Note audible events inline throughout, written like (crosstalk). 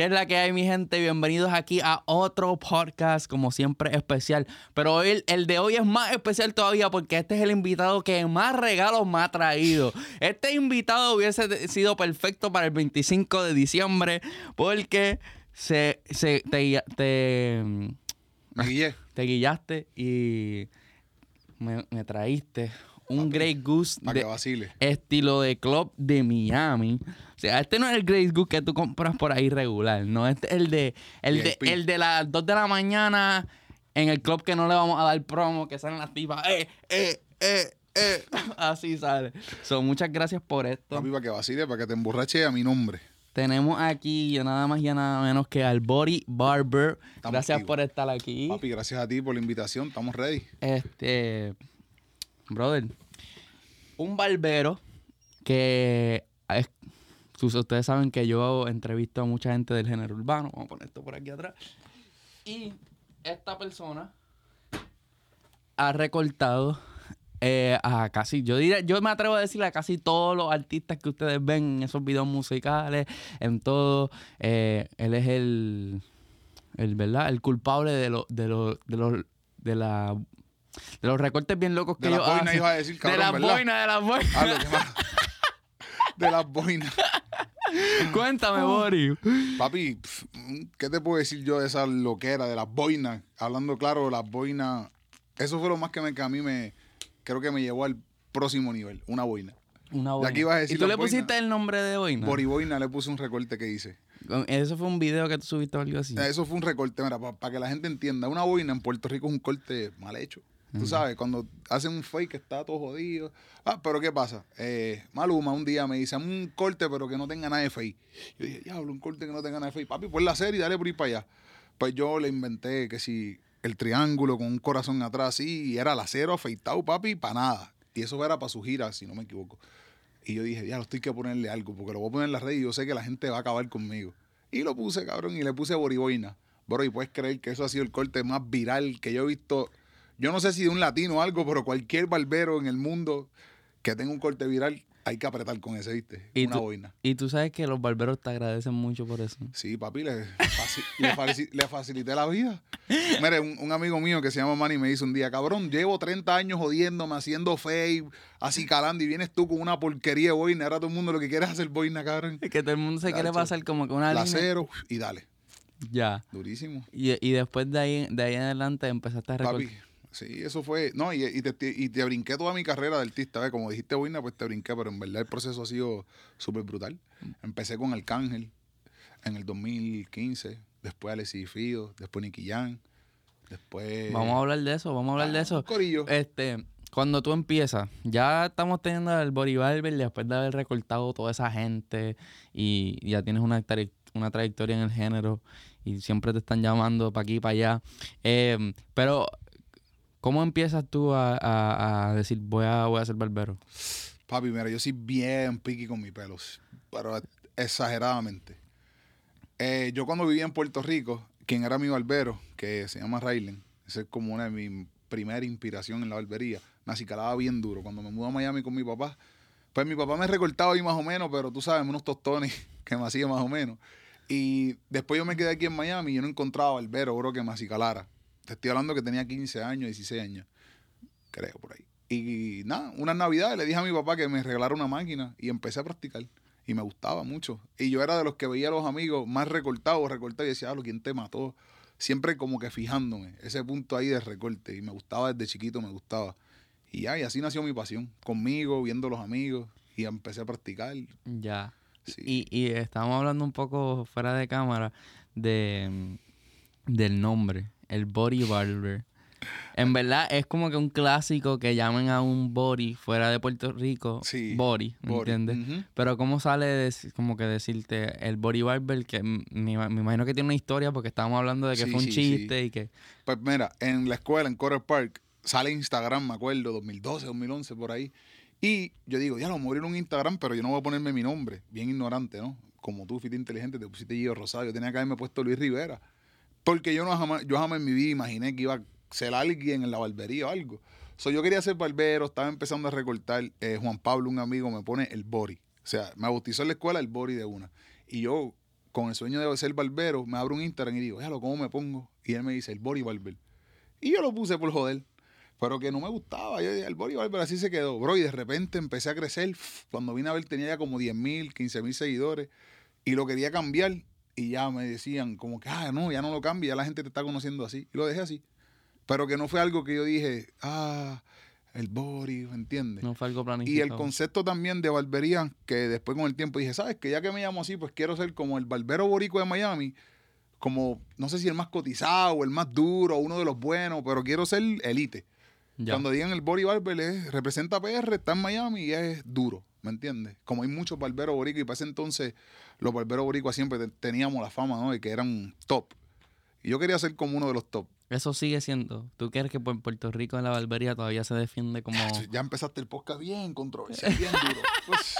¿Qué es la que hay, mi gente? Bienvenidos aquí a otro podcast, como siempre, especial. Pero hoy, el de hoy es más especial todavía porque este es el invitado que más regalos me ha traído. Este invitado hubiese sido perfecto para el 25 de diciembre porque se, se te, te, Me guillé. te guillaste y me, me traíste un Grey Goose de que estilo de club de Miami. O sea, este no es el Grey Goose que tú compras por ahí regular, no, este es el de el de, el de las 2 de la mañana en el club que no le vamos a dar promo, que salen las tipas, eh, eh, eh, eh. (laughs) Así sale. So, muchas gracias por esto. Papi, para que vacile, para que te emborrache a mi nombre. Tenemos aquí ya nada más y nada menos que al Body Barber. Estamos gracias activos. por estar aquí. Papi, gracias a ti por la invitación. Estamos ready. Este, brother, un barbero que es- ustedes saben que yo entrevisto a mucha gente del género urbano. Vamos a poner esto por aquí atrás. Y esta persona ha recortado eh, a casi, yo diría, yo me atrevo a decirle a casi todos los artistas que ustedes ven en esos videos musicales, en todo. eh, él es el, el, ¿verdad? El culpable de los, de los, de los, de la, de los recortes bien locos que De las boinas hacen. iba a decir, de cabrón, las ¿verdad? boinas, de las boinas. Ah. De las boinas. (laughs) Cuéntame, Boris. Papi, pf, ¿qué te puedo decir yo de esa loquera, de las boinas? Hablando claro, de las boinas. Eso fue lo más que, me, que a mí me. Creo que me llevó al próximo nivel. Una boina. Una boina. que ibas a decir ¿Y tú las le pusiste el nombre de boina? Boriboina le puse un recorte que hice. Eso fue un video que tú subiste o algo así. Eso fue un recorte, mira, para que la gente entienda. Una boina en Puerto Rico es un corte mal hecho. Tú sabes, cuando hacen un fake está todo jodido. Ah, pero ¿qué pasa? Eh, Maluma un día me dice, "Hazme un corte pero que no tenga nada de fake. Yo dije, diablo, un corte que no tenga nada de fake. Papi, pon la serie y dale por ahí para allá. Pues yo le inventé que si el triángulo con un corazón atrás así y era el acero afeitado, papi, para nada. Y eso era para su gira, si no me equivoco. Y yo dije, ya, esto hay que ponerle algo, porque lo voy a poner en la red y yo sé que la gente va a acabar conmigo. Y lo puse, cabrón, y le puse boriboina. Bro, y puedes creer que eso ha sido el corte más viral que yo he visto. Yo no sé si de un latino o algo, pero cualquier barbero en el mundo que tenga un corte viral, hay que apretar con ese, ¿viste? Y Una tú, boina. y tú sabes que los barberos te agradecen mucho por eso. Sí, papi, le, faci- le, faci- le facilité la vida. Mire, un, un amigo mío que se llama Manny me dice un día, cabrón, llevo 30 años jodiéndome, haciendo fake, así calando, y vienes tú con una porquería de boina. Ahora todo el mundo lo que quiere es hacer boina, cabrón. Es que todo el mundo se quiere Tacho. pasar como que una La línea. cero y dale. Ya. Durísimo. Y, y después de ahí, de ahí en adelante empezaste a recortar. Papi, sí, eso fue. No, y, y te, y te brinqué toda mi carrera de artista. ¿ves? Como dijiste boina, pues te brinqué, pero en verdad el proceso ha sido súper brutal. Empecé con Arcángel en el 2015, después Alexis Fido, después Nicky Jam, después. Vamos a hablar de eso, vamos a hablar de Ah, eso. corillo. Este, cuando tú empiezas, ya estamos teniendo el Body Barber después de haber recortado toda esa gente y ya tienes una, una trayectoria en el género y siempre te están llamando para aquí y para allá. Eh, pero, ¿cómo empiezas tú a, a- decir voy a, voy a ser barbero? Papi, mira, yo soy bien piqui con mis pelos, pero exageradamente. Eh, yo cuando vivía en Puerto Rico, quien era mi barbero, que se llama Raylen, esa es como una de mis primeras inspiraciones en la barbería, me acicalaba bien duro. Cuando me mudé a Miami con mi papá, pues mi papá me recortaba ahí más o menos, pero tú sabes, unos tostones (laughs) que me hacía más o menos. Y después yo me quedé aquí en Miami y yo no encontraba barbero, bro, que me acicalara. Te estoy hablando que tenía 15 años, 16 años creo, por ahí. Y, nada, una Navidad le dije a mi papá que me regalara una máquina y empecé a practicar. Y me gustaba mucho. Y yo era de los que veía a los amigos más recortados, recortados, y decía, ah, ¿quién te mató? Siempre como que fijándome, ese punto ahí de recorte. Y me gustaba desde chiquito, me gustaba. Y ya, y así nació mi pasión. Conmigo, viendo a los amigos. Y empecé a practicar. Ya. Sí. Y, y estábamos hablando un poco fuera de cámara de, del nombre, el Body Barber. En verdad es como que un clásico que llamen a un body fuera de Puerto Rico, Sí, body, ¿me body, entiendes? Pero cómo sale de, como que decirte el body barber, que me, me imagino que tiene una historia porque estábamos hablando de que Sí, fue un sí, chiste y que... Pues mira, en la escuela, en Coral Park, sale Instagram, me acuerdo, 2012, 2011, por ahí. Y yo digo, ya lo a abrir un Instagram, pero yo no voy a ponerme mi nombre. Bien ignorante, ¿no? Como tú, fuiste inteligente, te pusiste Gio Rosado. Yo tenía que haberme puesto Luis Rivera. Porque yo no jamás, yo jamás en mi vida imaginé que iba a ser alguien en la barbería o algo. So, yo quería ser barbero, estaba empezando a recortar. eh, Juan Pablo, un amigo, me pone el body. O sea, me bautizó en la escuela el body de una. Y yo con el sueño de ser barbero, me abro un Instagram y digo, déjalo, ¿cómo me pongo? Y él me dice, el body barber. Y yo lo puse por joder. Pero que no me gustaba. Yo dije, el body barber así se quedó. Bro, y de repente empecé a crecer. Cuando vine a ver tenía ya como 10 mil, 15 mil seguidores. Y lo quería cambiar. Y ya me decían como que, ah, no, ya no lo cambia. Ya la gente te está conociendo así. Y lo dejé así. Pero que no fue algo que yo dije, ah, el body, ¿me entiendes? No fue algo Y planificado. el concepto también de barbería, que después con el tiempo dije, ¿sabes? Que ya que me llamo así, pues quiero ser como el barbero boricua de Miami, como, no sé si el más cotizado, el más duro, uno de los buenos, pero quiero ser elite. Ya. Cuando digan el body barber, es, representa PR, está en Miami y es duro, ¿me entiendes? Como hay muchos barberos boricuas, y para ese entonces los barberos boricuas siempre te- teníamos la fama, ¿no? De que eran top. Y yo quería ser como uno de los top. Eso sigue siendo. ¿Tú crees que por Puerto Rico en la barbería todavía se defiende como... Ya empezaste el podcast bien controversial, (laughs) bien duro. Pues,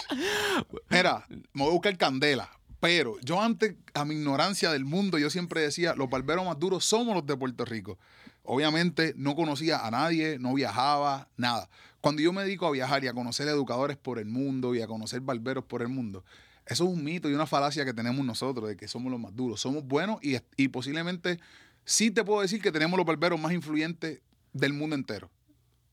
mira, me voy a buscar candela. Pero yo antes, a mi ignorancia del mundo, yo siempre decía, los barberos más duros somos los de Puerto Rico. Obviamente no conocía a nadie, no viajaba, nada. Cuando yo me dedico a viajar y a conocer educadores por el mundo y a conocer barberos por el mundo, eso es un mito y una falacia que tenemos nosotros de que somos los más duros. Somos buenos y, y posiblemente sí te puedo decir que tenemos los barberos más influyentes del mundo entero.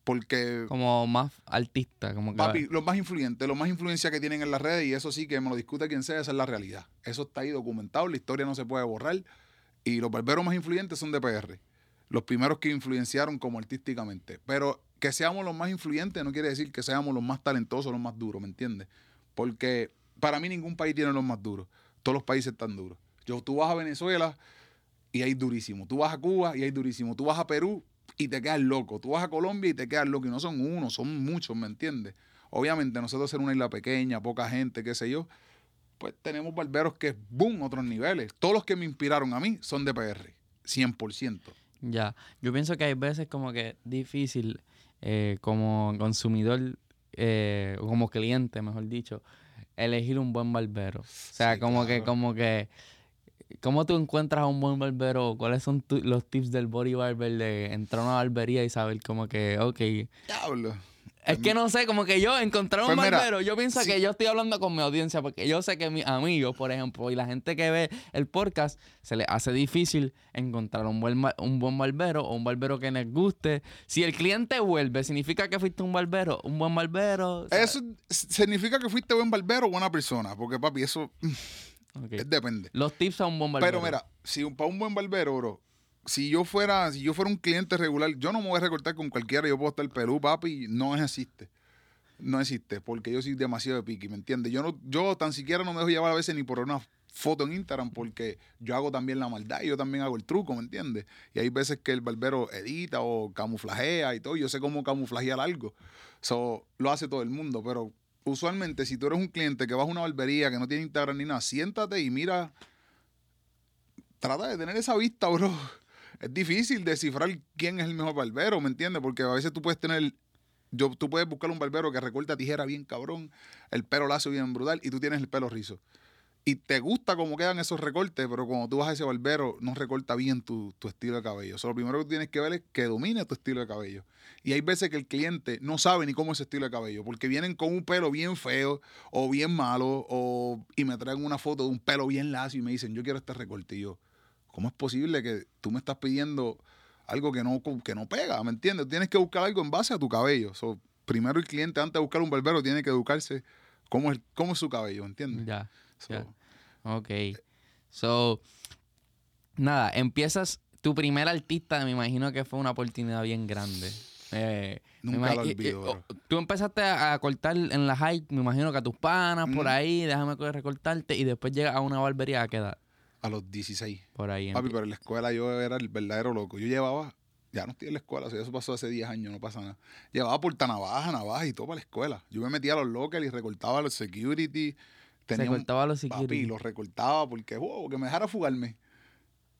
Porque como más artista, como que... Papi, los más influyentes, los más influencia que tienen en las redes, y eso sí que me lo discute quien sea, esa es la realidad. Eso está ahí documentado, la historia no se puede borrar. Y los barberos más influyentes son de PR. Los primeros que influenciaron como artísticamente. Pero que seamos los más influyentes no quiere decir que seamos los más talentosos, los más duros, ¿me entiendes? Porque para mí ningún país tiene los más duros. Todos los países están duros. Yo, tú vas a Venezuela y hay durísimo. Tú vas a Cuba y hay durísimo. Tú vas a Perú y te quedas loco. Tú vas a Colombia y te quedas loco. Y no son uno, son muchos, ¿me entiendes? Obviamente, nosotros ser una isla pequeña, poca gente, qué sé yo, pues tenemos barberos que, boom, otros niveles. Todos los que me inspiraron a mí son de PR, 100%. Ya, yo pienso que hay veces como que difícil eh, como consumidor, eh, como cliente, mejor dicho, elegir un buen barbero. O sea, Sí, como que, como que, ¿cómo tú encuentras a un buen barbero? ¿Cuáles son tu- los tips del body barber de entrar a una barbería y saber como que, ok, Diablo. Es que no sé, como que yo encontrar un Pues mira, barbero, yo pienso sí. que yo estoy hablando con mi audiencia, porque yo sé que mis amigos, por ejemplo, y la gente que ve el podcast, se les hace difícil encontrar un buen, un buen barbero o un barbero que les guste. Si el cliente vuelve, significa que fuiste un barbero, un buen barbero. o sea, Eso significa que fuiste buen barbero o buena persona, porque papi, eso ok. es depende. Los tips a un buen barbero. Pero mira, si un- para un buen barbero, bro, si yo fuera, si yo fuera un cliente regular, yo no me voy a recortar con cualquiera, yo puedo estar Perú, papi, no existe. No existe, porque yo soy demasiado de piqui, ¿me entiendes? Yo no, yo tan siquiera no me dejo llevar a veces ni por una foto en Instagram, porque yo hago también la maldad y yo también hago el truco, ¿me entiendes? Y hay veces que el barbero edita o camuflajea y todo, yo sé cómo camuflajear algo. So, lo hace todo el mundo, pero usualmente si tú eres un cliente que vas a una barbería que no tiene Instagram ni nada, siéntate y mira trata de tener esa vista, bro. Es difícil descifrar quién es el mejor barbero, ¿me entiendes? Porque a veces tú puedes tener. Yo, tú puedes buscar un barbero que recorta tijera bien cabrón, el pelo lazo bien brutal y tú tienes el pelo rizo. Y te gusta cómo quedan esos recortes, pero cuando tú vas a ese barbero, no recorta bien tu, tu estilo de cabello. Lo primero que tienes que ver es que domine tu estilo de cabello. Y hay veces que el cliente no sabe ni cómo es su estilo de cabello, porque vienen con un pelo bien feo o bien malo, o, y me traen una foto de un pelo bien lacio y me dicen, yo quiero este recorte. Y yo, ¿cómo es posible que tú me estás pidiendo algo que no, que no pega? ¿Me entiendes? Tienes que buscar algo en base a tu cabello. So, primero el cliente, antes de buscar un barbero, tiene que educarse cómo es, cómo es su cabello, ¿entiendes? Ya, So, ya. ok. So, nada, empiezas, tu primer artista, me imagino que fue una oportunidad bien grande. Eh, Nunca lo olvido, eh, Tú empezaste a, a cortar en la high, me imagino que a tus panas, por Ujú. ahí, déjame co- recortarte, y después llegas a una barbería a quedar A los 16. por ahí. Papi, pero en la escuela yo era el verdadero loco. Yo llevaba, ya no estoy en la escuela, o sea, eso pasó hace 10 años, no pasa nada. Llevaba portanavaja, navaja y todo para la escuela. Yo me metía a los locals y recortaba a los security. Se Tenía un- cortaba los Papi, security. los recortaba porque, wow, que me dejara fugarme.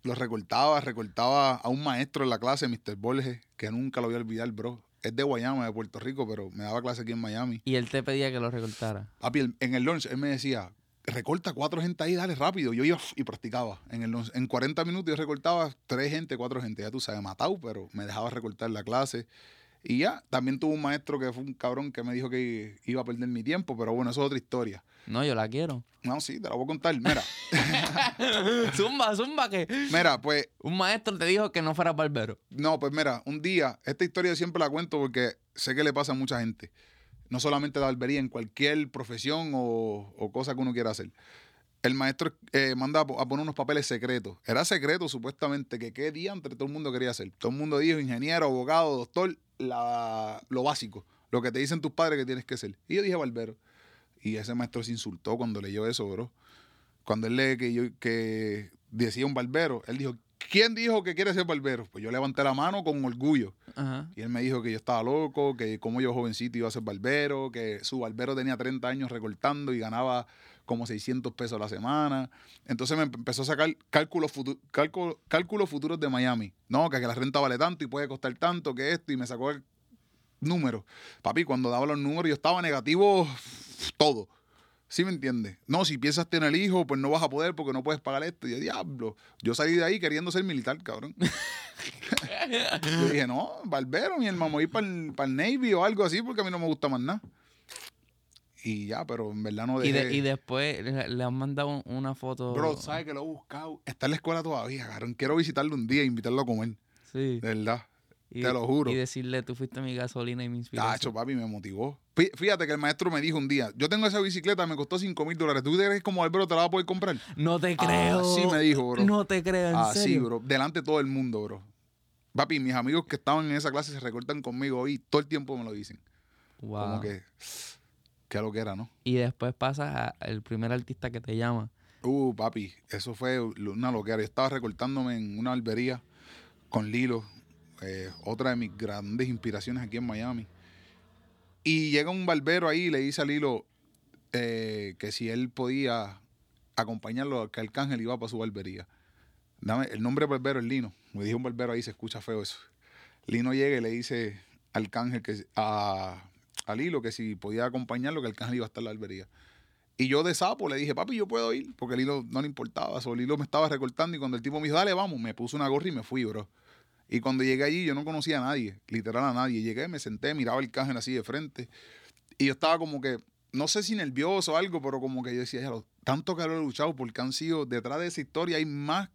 Los recortaba, recortaba a un maestro en la clase, Mr. Borges, que nunca lo voy a olvidar, bro. Es de Guayama, de Puerto Rico, pero me daba clase aquí en Miami. Y él te pedía que lo recortara. Papi, en el lunch, él me decía, recorta cuatro gente ahí, dale rápido. Yo iba (laughs) y practicaba. En el. En 40 minutos yo recortaba tres gente, cuatro gente. Ya tú sabes, matado, pero me dejaba recortar la clase. Y ya, también tuve un maestro que fue un cabrón que me dijo que iba a perder mi tiempo, pero bueno, eso es otra historia. No, yo la quiero. No, sí, te la voy a contar. Mira, (laughs) zumba, zumba, que mira, pues, un maestro te dijo que no fueras barbero. no, pues mira, un día, esta historia siempre la cuento porque sé que le pasa a mucha gente. No solamente la barbería, en cualquier profesión o, cosa que uno quiera hacer. El maestro eh, manda a po- a poner unos papeles secretos. Era secreto, supuestamente, que qué día entre todo el mundo quería hacer. Todo el mundo dijo ingeniero, abogado, doctor, lo básico, lo que te dicen tus padres que tienes que ser. Y yo dije barbero. Y ese maestro se insultó cuando leyó eso, bro. Cuando él lee que yo que decía un barbero, él dijo, ¿quién dijo que quiere ser barbero? Pues yo levanté la mano con orgullo. Ajá. Y él me dijo que yo estaba loco, que como yo jovencito iba a ser barbero, que su barbero tenía 30 años recortando y ganaba como 600 pesos a la semana. Entonces me empe- empezó a sacar cálculos, futu- cálculo- cálculos futuros de Miami. No, que, que la renta vale tanto y puede costar tanto, que esto, y me sacó el número. Papi, cuando daba los números yo estaba negativo todo. ¿Sí me entiendes? No, si piensas tener hijo, pues no vas a poder porque no puedes pagar esto. Y yo, diablo, yo salí de ahí queriendo ser militar, cabrón. (laughs) Yo dije, no, barbero, mi hermano, ir para el, Navy o algo así porque a mí no me gusta más nada. Y ya, pero en verdad no Y, dejé. de- y después le, le han mandado una foto. Bro, ¿sabes que lo he buscado? Está en la escuela todavía, cabrón. Quiero visitarlo un día e invitarlo a comer. Sí. De verdad. Y- te lo juro. Y decirle, tú fuiste mi gasolina y mi inspiración. Tacho, papi, me motivó. Fí- Fíjate que el maestro me dijo un día, yo tengo esa bicicleta, me costó 5 mil dólares. ¿Tú crees que como barbero te la vas a poder comprar? No te creo. Así me dijo, bro. No te creo, en Así, serio. bro. Delante de todo el mundo, bro. Papi, mis amigos que estaban en esa clase se recortan conmigo hoy, todo el tiempo me lo dicen. Wow. Como que, qué lo que era, ¿no? Y después pasas al primer artista que te llama. Uh, papi, eso fue una loquera. Yo estaba recortándome en una barbería con Lilo, eh, otra de mis grandes inspiraciones aquí en Miami. Y llega un barbero ahí y le dice a Lilo eh, que si él podía acompañarlo, que Arcángel iba para su barbería. Dame, el nombre del barbero es Lino. Me dijo un barbero ahí, se escucha feo eso. Lino llega y le dice a Arcángel que a, a Lilo que si podía acompañarlo, que Arcángel iba a estar en la barbería. Y yo de sapo le dije, papi, yo puedo ir, porque el hilo no le importaba. So, el hilo me estaba recortando y cuando el tipo me dijo, dale, vamos, me puse una gorra y me fui, bro. Y cuando llegué allí, yo no conocía a nadie, literal a nadie. Llegué, me senté, miraba el cángel así de frente. Y yo estaba como que, no sé si nervioso o algo, pero como que yo decía, "Ya lo- tanto que lo he luchado, porque han sido, detrás de esa historia hay más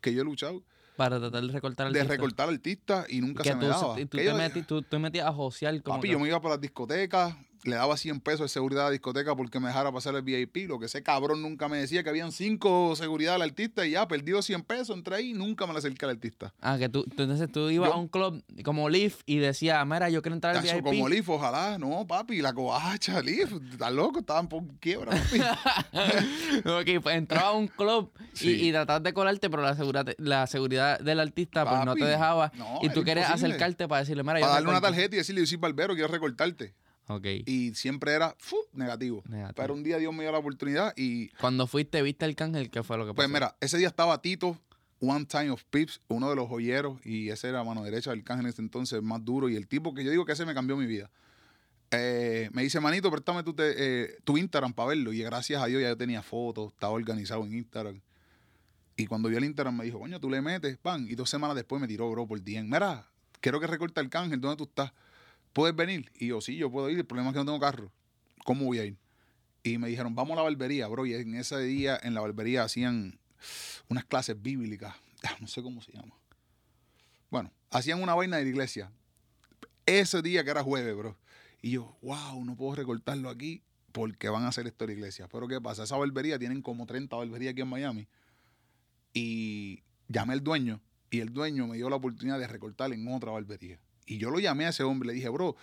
que yo he luchado. Para tratar de recortar al De recortar artistas y nunca que se me tú, daba. y tú te yo- metí- tú- tú metías a josear como Papi, que- yo me iba para las discotecas, le daba 100 pesos de seguridad a la discoteca porque me dejara pasar el VIP. Lo que ese cabrón nunca me decía que habían 5 seguridad al artista y ya, perdí los 100 pesos, entré ahí y nunca me le acerqué al artista. Ah, que tú, tú- entonces tú ibas Yo- a un club como Leaf y decías, mira, yo quiero entrar al VIP. como Leaf, ojalá, no, papi, la covacha, Leaf, está loco, estaban por quiebra, papi. (laughs) ok, pues entraba a un club y, Sí. y tratabas de colarte, pero la seguridad, la seguridad del artista pues no te dejaba. no, y tú querías acercarte para decirle, mira, yo para darle una recorto". tarjeta y decirle, yo soy barbero, quiero recortarte. Ok. Y siempre era fu, negativo. Negativo. Pero un día Dios me dio la oportunidad y Cuando fuiste, viste el cángel, ¿qué fue lo que pasó? Pues mira, ese día estaba Tito, One Time of Pips, uno de los joyeros, y ese era mano derecha del cángel en ese entonces, más duro, y el tipo que yo digo que ese me cambió mi vida. Eh, me dice, manito, préstame tu, te- eh, tu Instagram para verlo. Y gracias a Dios ya yo tenía fotos, estaba organizado en Instagram. Y cuando vio el Instagram me dijo, coño, tú le metes, pan. Y dos semanas después me tiró, bro, por DM. Mira, quiero que recorte el cángel, ¿dónde tú estás? ¿Puedes venir? Y yo, sí, yo puedo ir. El problema es que no tengo carro. ¿Cómo voy a ir? Y me dijeron, vamos a la barbería, bro. Y en ese día en la barbería hacían unas clases bíblicas. (laughs) Ah, No sé cómo se llama. Bueno, hacían una vaina de la iglesia. Ese día que era jueves, bro. Y yo, wow, no puedo recortarlo aquí porque van a hacer esto en la iglesia. Pero ¿qué pasa? Esa barbería tienen como 30 barberías aquí en Miami. Y llamé al dueño y el dueño me dio la oportunidad de recortar en otra barbería. Y yo lo llamé a ese hombre, le dije, bro,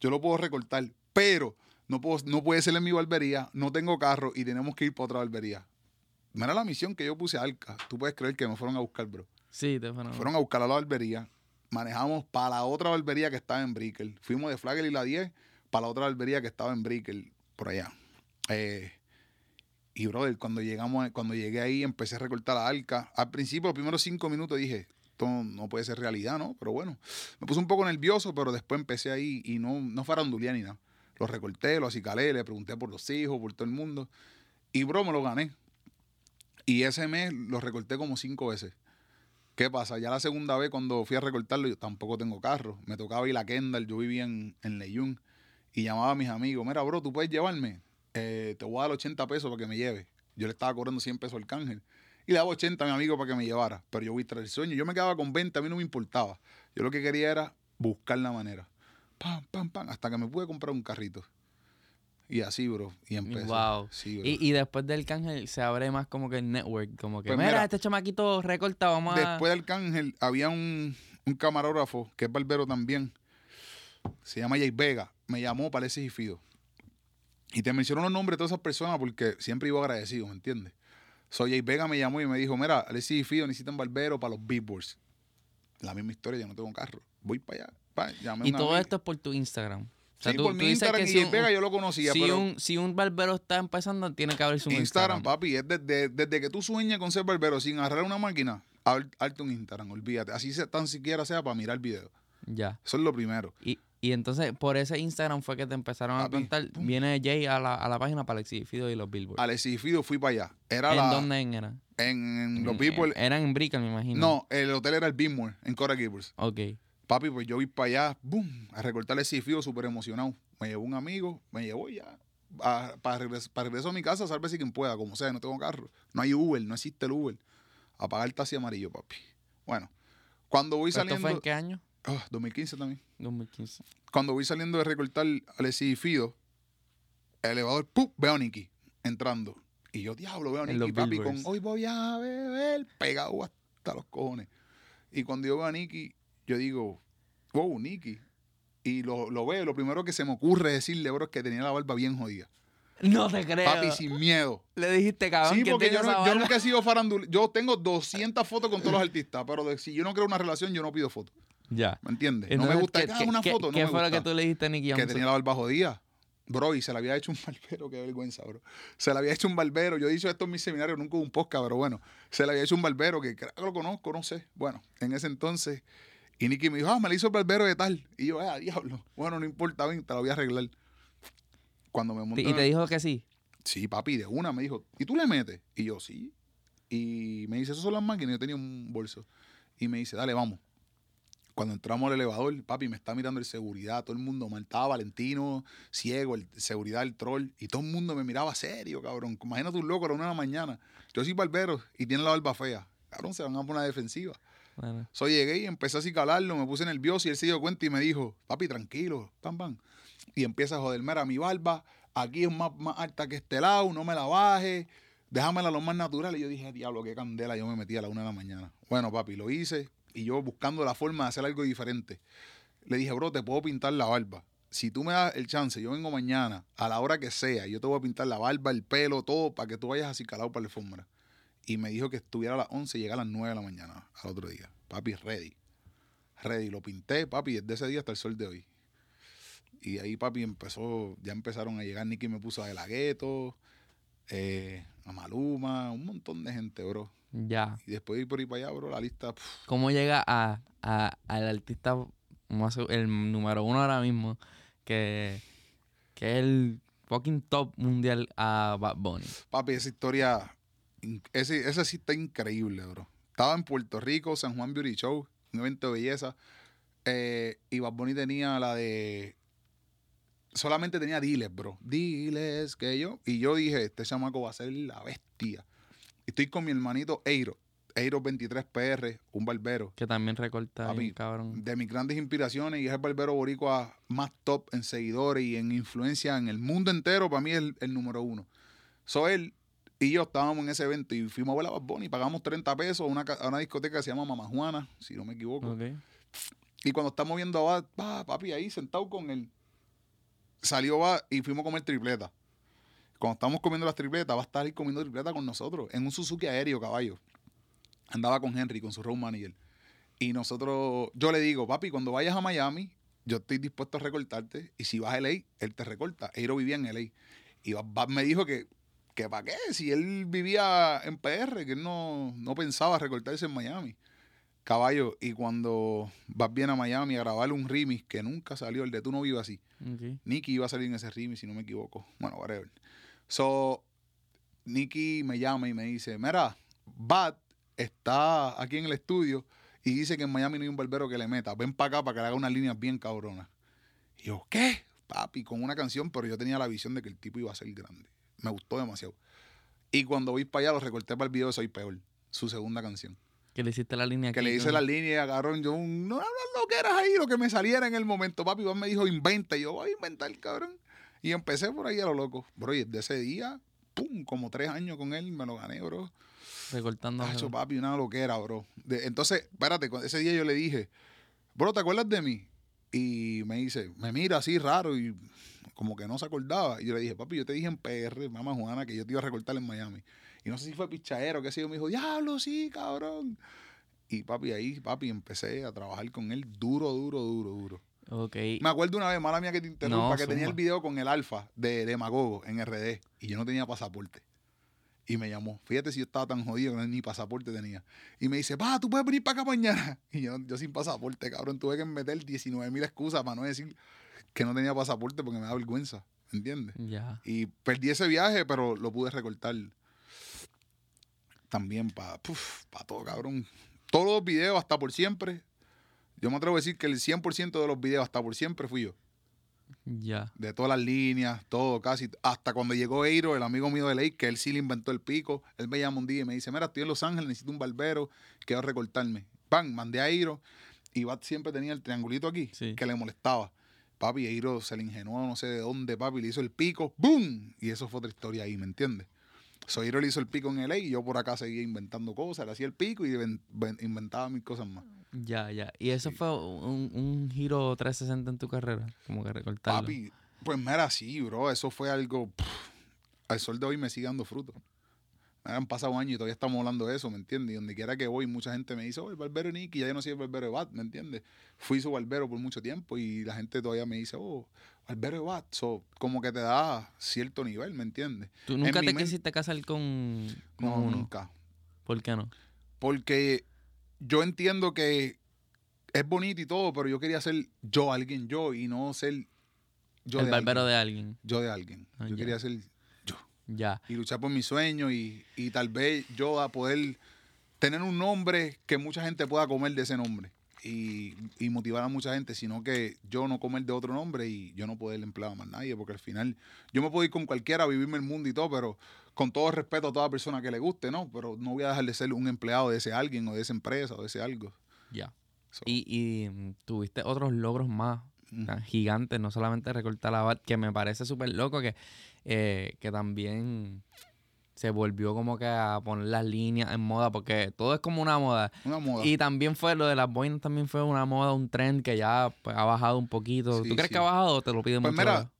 yo lo puedo recortar, pero no, puedo, no puede ser en mi barbería, no tengo carro y tenemos que ir para otra barbería. Mira la misión que yo puse a Alca. Tú puedes creer que me fueron a buscar, bro. Sí, te fueron. Fueron a buscar a la barbería. Manejamos para la otra barbería que estaba en Brickell. Fuimos de Flagler y la 10 para la otra barbería que estaba en Brickell, por allá. Eh, y, brother, cuando, llegamos, cuando llegué ahí, empecé a recortar la arca. Al principio, los primeros cinco minutos dije, no puede ser realidad, ¿no? Pero bueno, me puse un poco nervioso, pero después empecé ahí y no, no faranduleé ni nada. Lo recorté, lo acicalé, le pregunté por los hijos, por todo el mundo. Y, bro, me lo gané. Y ese mes lo recorté como cinco veces. ¿Qué pasa? Ya la segunda vez cuando fui a recortarlo, yo tampoco tengo carro. Me tocaba ir a Kendall, yo vivía en, en. Y llamaba a mis amigos, mira, bro, ¿tú puedes llevarme? Eh, te voy a dar 80 pesos para que me lleve. Yo le estaba cobrando 100 pesos al cángel. Y le daba 80 a mi amigo para que me llevara. Pero yo voy tras el sueño. Yo me quedaba con 20, a mí no me importaba. Yo lo que quería era buscar la manera. Pam, pam, pam, hasta que me pude comprar un carrito. Y así, bro. Y empecé. Wow. Sí, bro. Y, y después del cángel se abre más como que el network. Como que, Pues mira, mira, este chamaquito recorta, vamos a... Después del cángel había un, un camarógrafo que es barbero también. Se llama Jay Vega. Me llamó para ese Fido. Y te menciono los nombres de todas esas personas porque siempre iba agradecido, ¿me entiendes? Soy Jay Vega me llamó y me dijo, mira, Alexis y Fido necesitan barbero para los billboards. La misma historia, yo no tengo carro. Voy para allá. Pa, Y todo esto es por tu Instagram. O sea, Sí, tú- por tú mi Instagram que y si Jay un- Vega yo lo conocía, si, pero un, si un barbero está empezando, tiene que abrir su Instagram, Instagram. papi, es desde, desde que tú sueñas con ser barbero sin agarrar una máquina, hazte un Instagram, olvídate. Así se, tan siquiera sea para mirar video. Ya. Eso es lo primero. Y, y entonces, por ese Instagram fue que te empezaron a Papi, contar. Viene Jay a la, a la página para Alexis Fido y los Billboard. Alexis y Fido fui para allá. Era ¿En la, dónde era? En, en los People. Eran en Brickell, me imagino. No, el hotel era el Billmore, en Cora Gables. Ok. Papi, pues yo vi para allá, boom, a recortar Alexis y Fido súper emocionado. Me llevó un amigo, me llevó ya. a- para, regreso, para regreso a mi casa, sálvese quien pueda, como sea, no tengo carro. No hay Uber, no existe el Uber. A pagar el taxi amarillo, papi. Bueno, cuando voy ¿Esto saliendo. fue en qué año? Ah, 2015 también. 2015. Cuando voy saliendo de recortar Alexis y Fido, el elevador, ¡pum! Veo a Nicky entrando. Y yo, diablo, veo a Nicky, papi, billboards. con hoy voy a beber, pegado hasta los cojones. Y cuando yo veo a Nicky, yo digo, wow, Nicky. Y lo, lo veo, lo primero que se me ocurre decirle, bro, es que tenía la barba bien jodida. No te creo. Papi, sin miedo. Le dijiste, cabrón, Sí, ¿quién porque yo, no- yo nunca he sido farandul. Yo tengo 200 fotos con todos los artistas, pero de- si yo no creo una relación, yo no pido fotos. Ya. ¿Me entiendes? no me gusta ¿qué- que qué- una qué- foto. No ¿Qué me fue lo gusta que tú le dijiste a Nicky que Johnson? tenía la barba jodida. Bro, y se la había hecho un barbero, qué vergüenza, bro. Se la había hecho un barbero. Yo he dicho esto en mis seminarios, nunca hubo un podcast, pero bueno, se la había hecho un barbero que creo que lo conozco, no sé. Bueno, en ese entonces, y Nicky me dijo, ah, me la hizo el barbero de tal. Y yo, ah, diablo. Bueno, no importa, ven, te la voy a arreglar. Cuando me monté. ¿Y te dijo que sí? Sí, papi, de una me dijo, ¿y tú le metes? Y yo, sí. Y me dice, ¿esas son las máquinas? Yo tenía un bolso. Y me dice, dale, vamos. Cuando entramos al elevador, papi, me está mirando el seguridad, todo el mundo mal. Estaba Valentino, ciego, el seguridad, el troll. Y todo el mundo me miraba serio, cabrón. Imagínate un loco a la una de la mañana. Yo soy barbero y tiene la barba fea. Cabrón, se van a poner una defensiva. Bueno, So llegué y empecé a calarlo, me puse nervioso y él se dio cuenta y me dijo, papi, tranquilo, pam, pam. Y empieza a joder, mira, mi barba aquí es más, más alta que este lado, no me la baje, déjamela lo más natural. Y yo dije, diablo, qué candela, yo me metí a la una de la mañana. Bueno, papi, lo hice y yo buscando la forma de hacer algo diferente. Le dije, bro, te puedo pintar la barba. Si tú me das el chance, yo vengo mañana, a la hora que sea, yo te voy a pintar la barba, el pelo, todo, para que tú vayas así calado para la alfombra. Y me dijo que estuviera a las 11 y llega a las 9 de la mañana al otro día. Papi, ready. Ready. Lo pinté, papi, desde ese día hasta el sol de hoy. Y ahí, papi, empezó, ya empezaron a llegar. Nicky me puso a De La eh, a Maluma, un montón de gente, bro. Ya. Y después de ir por ahí para allá, bro, la lista, ¿Cómo llega a, a- al artista, más el número uno ahora mismo, que, que es el fucking top mundial a Bad Bunny? papi, esa historia, ese, esa sí está increíble, bro. Estaba en Puerto Rico, San Juan Beauty Show, un evento de belleza, eh, y Bad Bunny tenía la de solamente tenía diles, bro. Diles que yo. Y yo dije, este chamaco va a ser la bestia. Estoy con mi hermanito Eiro. Eiro 23PR, un barbero. Que también recorta Papi, bien, cabrón. De mis grandes inspiraciones y es el barbero boricua más top en seguidores y en influencia en el mundo entero. Para mí es el, el número uno. So él y yo estábamos en ese evento y fuimos a ver a Bad Bunny. Pagamos 30 pesos a una, ca- a una discoteca que se llama Mama Juana, si no me equivoco. Y cuando estamos viendo a Bad, pa, papi ahí sentado con él, salió Bad y fuimos a comer tripleta. Cuando estamos comiendo las tripletas, va a estar ahí comiendo tripleta con nosotros, en un Suzuki aéreo, caballo. Andaba con Henry, con su road manager. Y nosotros, yo le digo, papi, cuando vayas a Miami, yo estoy dispuesto a recortarte. Y si vas a LA, él te recorta. Eiro vivía en LA. Y Bad me dijo que, que para qué, si él vivía en PR, que él no, no pensaba recortarse en Miami. Caballo, y cuando vas bien a Miami a grabar un remix que nunca salió, el de Tú no vives así. ok. Nicky iba a salir en ese remix, si no me equivoco. Bueno, whatever. So, Nicky me llama y me dice, mira, Bad está aquí en el estudio y dice que en Miami no hay un barbero que le meta. Ven para acá para que le haga unas líneas bien cabronas. Y yo, ¿qué? Papi, con una canción, pero yo tenía la visión de que el tipo iba a ser grande. Me gustó demasiado. Y cuando voy para allá, lo recorté para el video de Soy Peor, su segunda canción. Que le hiciste la línea Que aquí le hice la línea y agarraron yo un, no hablas lo que eras ahí, lo que me saliera en el momento. Papi, Iván me dijo, inventa. Y yo, voy a inventar, cabrón. Y empecé por ahí a lo loco. Bro, y de ese día, pum, como tres años con él, me lo gané, bro. recortando. Hacho, papi, una loquera, bro. De- entonces, espérate, ese día yo le dije, bro, ¿te acuerdas de mí? Y me dice, me mira así raro y como que no se acordaba. Y yo le dije, papi, yo te dije en PR, mamá Juana, que yo te iba a recortar en Miami. Y no sé si fue pichadero, qué sé yo. Me dijo, diablo, sí, cabrón. Y papi, ahí, papi, empecé a trabajar con él duro, duro, duro, duro. Ok. Me acuerdo una vez, mala mía que te interrumpa, No, que tenía el video con el alfa de, de Magogo en RD y yo no tenía pasaporte. Y me llamó. Fíjate si yo estaba tan jodido que ni pasaporte tenía. Y me dice, pa, tú puedes venir para acá mañana. (laughs) Y yo, yo sin pasaporte, cabrón, tuve que meter 19 mil excusas para no decir que no tenía pasaporte porque me da vergüenza. ¿Entiendes? Ya. Y perdí ese viaje, pero lo pude recortar también para todo, cabrón. Todos los videos, hasta por siempre. Yo me atrevo a decir que el 100% de los videos, hasta por siempre, fui yo. Ya. De todas las líneas, todo, casi. Hasta cuando llegó Eiro, el amigo mío de Ley, que él sí le inventó el pico. Él me llama un día y me dice: Mira, estoy en Los Ángeles, necesito un barbero, quiero recortarme. Pan, mandé a Eiro. Y Bat siempre tenía el triangulito aquí, Sí. que le molestaba. Papi, Eiro se le ingenuó, no sé de dónde, papi, le hizo el pico, ¡boom! Y eso fue otra historia ahí, ¿me entiendes? So, Eiro le hizo el pico en LA y yo por acá seguía inventando cosas, le hacía el pico y ven- ven- inventaba mil cosas más. Ya, ya. ¿Y eso Sí. fue un, un giro 360 en tu carrera? Como que recortarlo. Papi, pues mira, sí, bro, eso fue algo. pff, al sol de hoy me sigue dando fruto. Me han pasado años y todavía estamos hablando de eso, ¿me entiendes? Y donde quiera que voy, mucha gente me dice, oh, el barbero Nicky, ya yo no soy el barbero de Bat, ¿me entiendes? Fui su barbero por mucho tiempo y la gente todavía me dice, oh, barbero de Bat. So, como que te da cierto nivel, ¿me entiendes? ¿Tú nunca mi te quisiste casar con, con No, uno? nunca. ¿Por qué no? Porque yo entiendo que es bonito y todo, pero yo quería ser yo, alguien yo, y no ser yo el de barbero alguien. de alguien. Yo de alguien. Ah, yo ya. quería ser Ya. y luchar por mis sueños y, y tal vez yo a poder tener un nombre que mucha gente pueda comer de ese nombre y, y motivar a mucha gente, sino que yo no comer de otro nombre y yo no poder emplear a más nadie, porque al final yo me puedo ir con cualquiera a vivirme el mundo y todo, pero con todo respeto a toda persona que le guste, ¿no? Pero no voy a dejar de ser un empleado de ese alguien o de esa empresa o de ese algo. Ya. So, Y, y mm, tuviste otros logros más mm, tan gigantes, no solamente recortar la bat, que me parece súper loco que, eh, que también se volvió como que a poner las líneas en moda, porque todo es como una moda. una moda. Y también fue lo de las boinas, también fue una moda, un trend que ya pues, ha bajado un poquito. Sí, ¿Tú crees sí. que ha bajado o te lo piden Pues mucho? mira,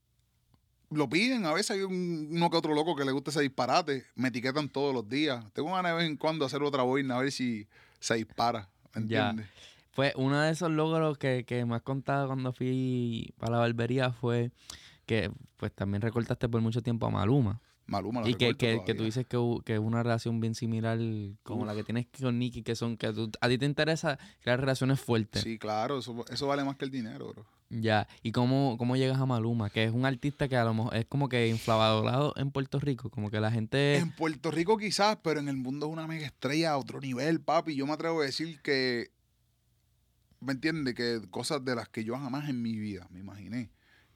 lo piden, a veces hay un- uno que otro loco que le gusta ese disparate, me etiquetan todos los días. Tengo ganas de vez en cuando hacer otra boina a ver si se dispara, ¿me Ya. entiendes? Fue uno de esos logros que, que me has contado cuando fui para la barbería fue que pues también recortaste por mucho tiempo a Maluma. Maluma lo Y que, que, que tú dices que, que es una relación bien similar como Uf. la que tienes con Nicky, que son que tú- a ti te interesa crear relaciones fuertes. Sí, claro, eso, eso vale más que el dinero, bro. Ya. ¿Y cómo, cómo llegas a Maluma? Que es un artista que a lo mejor es como que infravalorado en Puerto Rico. Como que la gente... En Puerto Rico quizás, pero en el mundo es una mega estrella a otro nivel, papi. Yo me atrevo a decir que, ¿me entiendes? Que cosas de las que yo jamás en mi vida me imaginé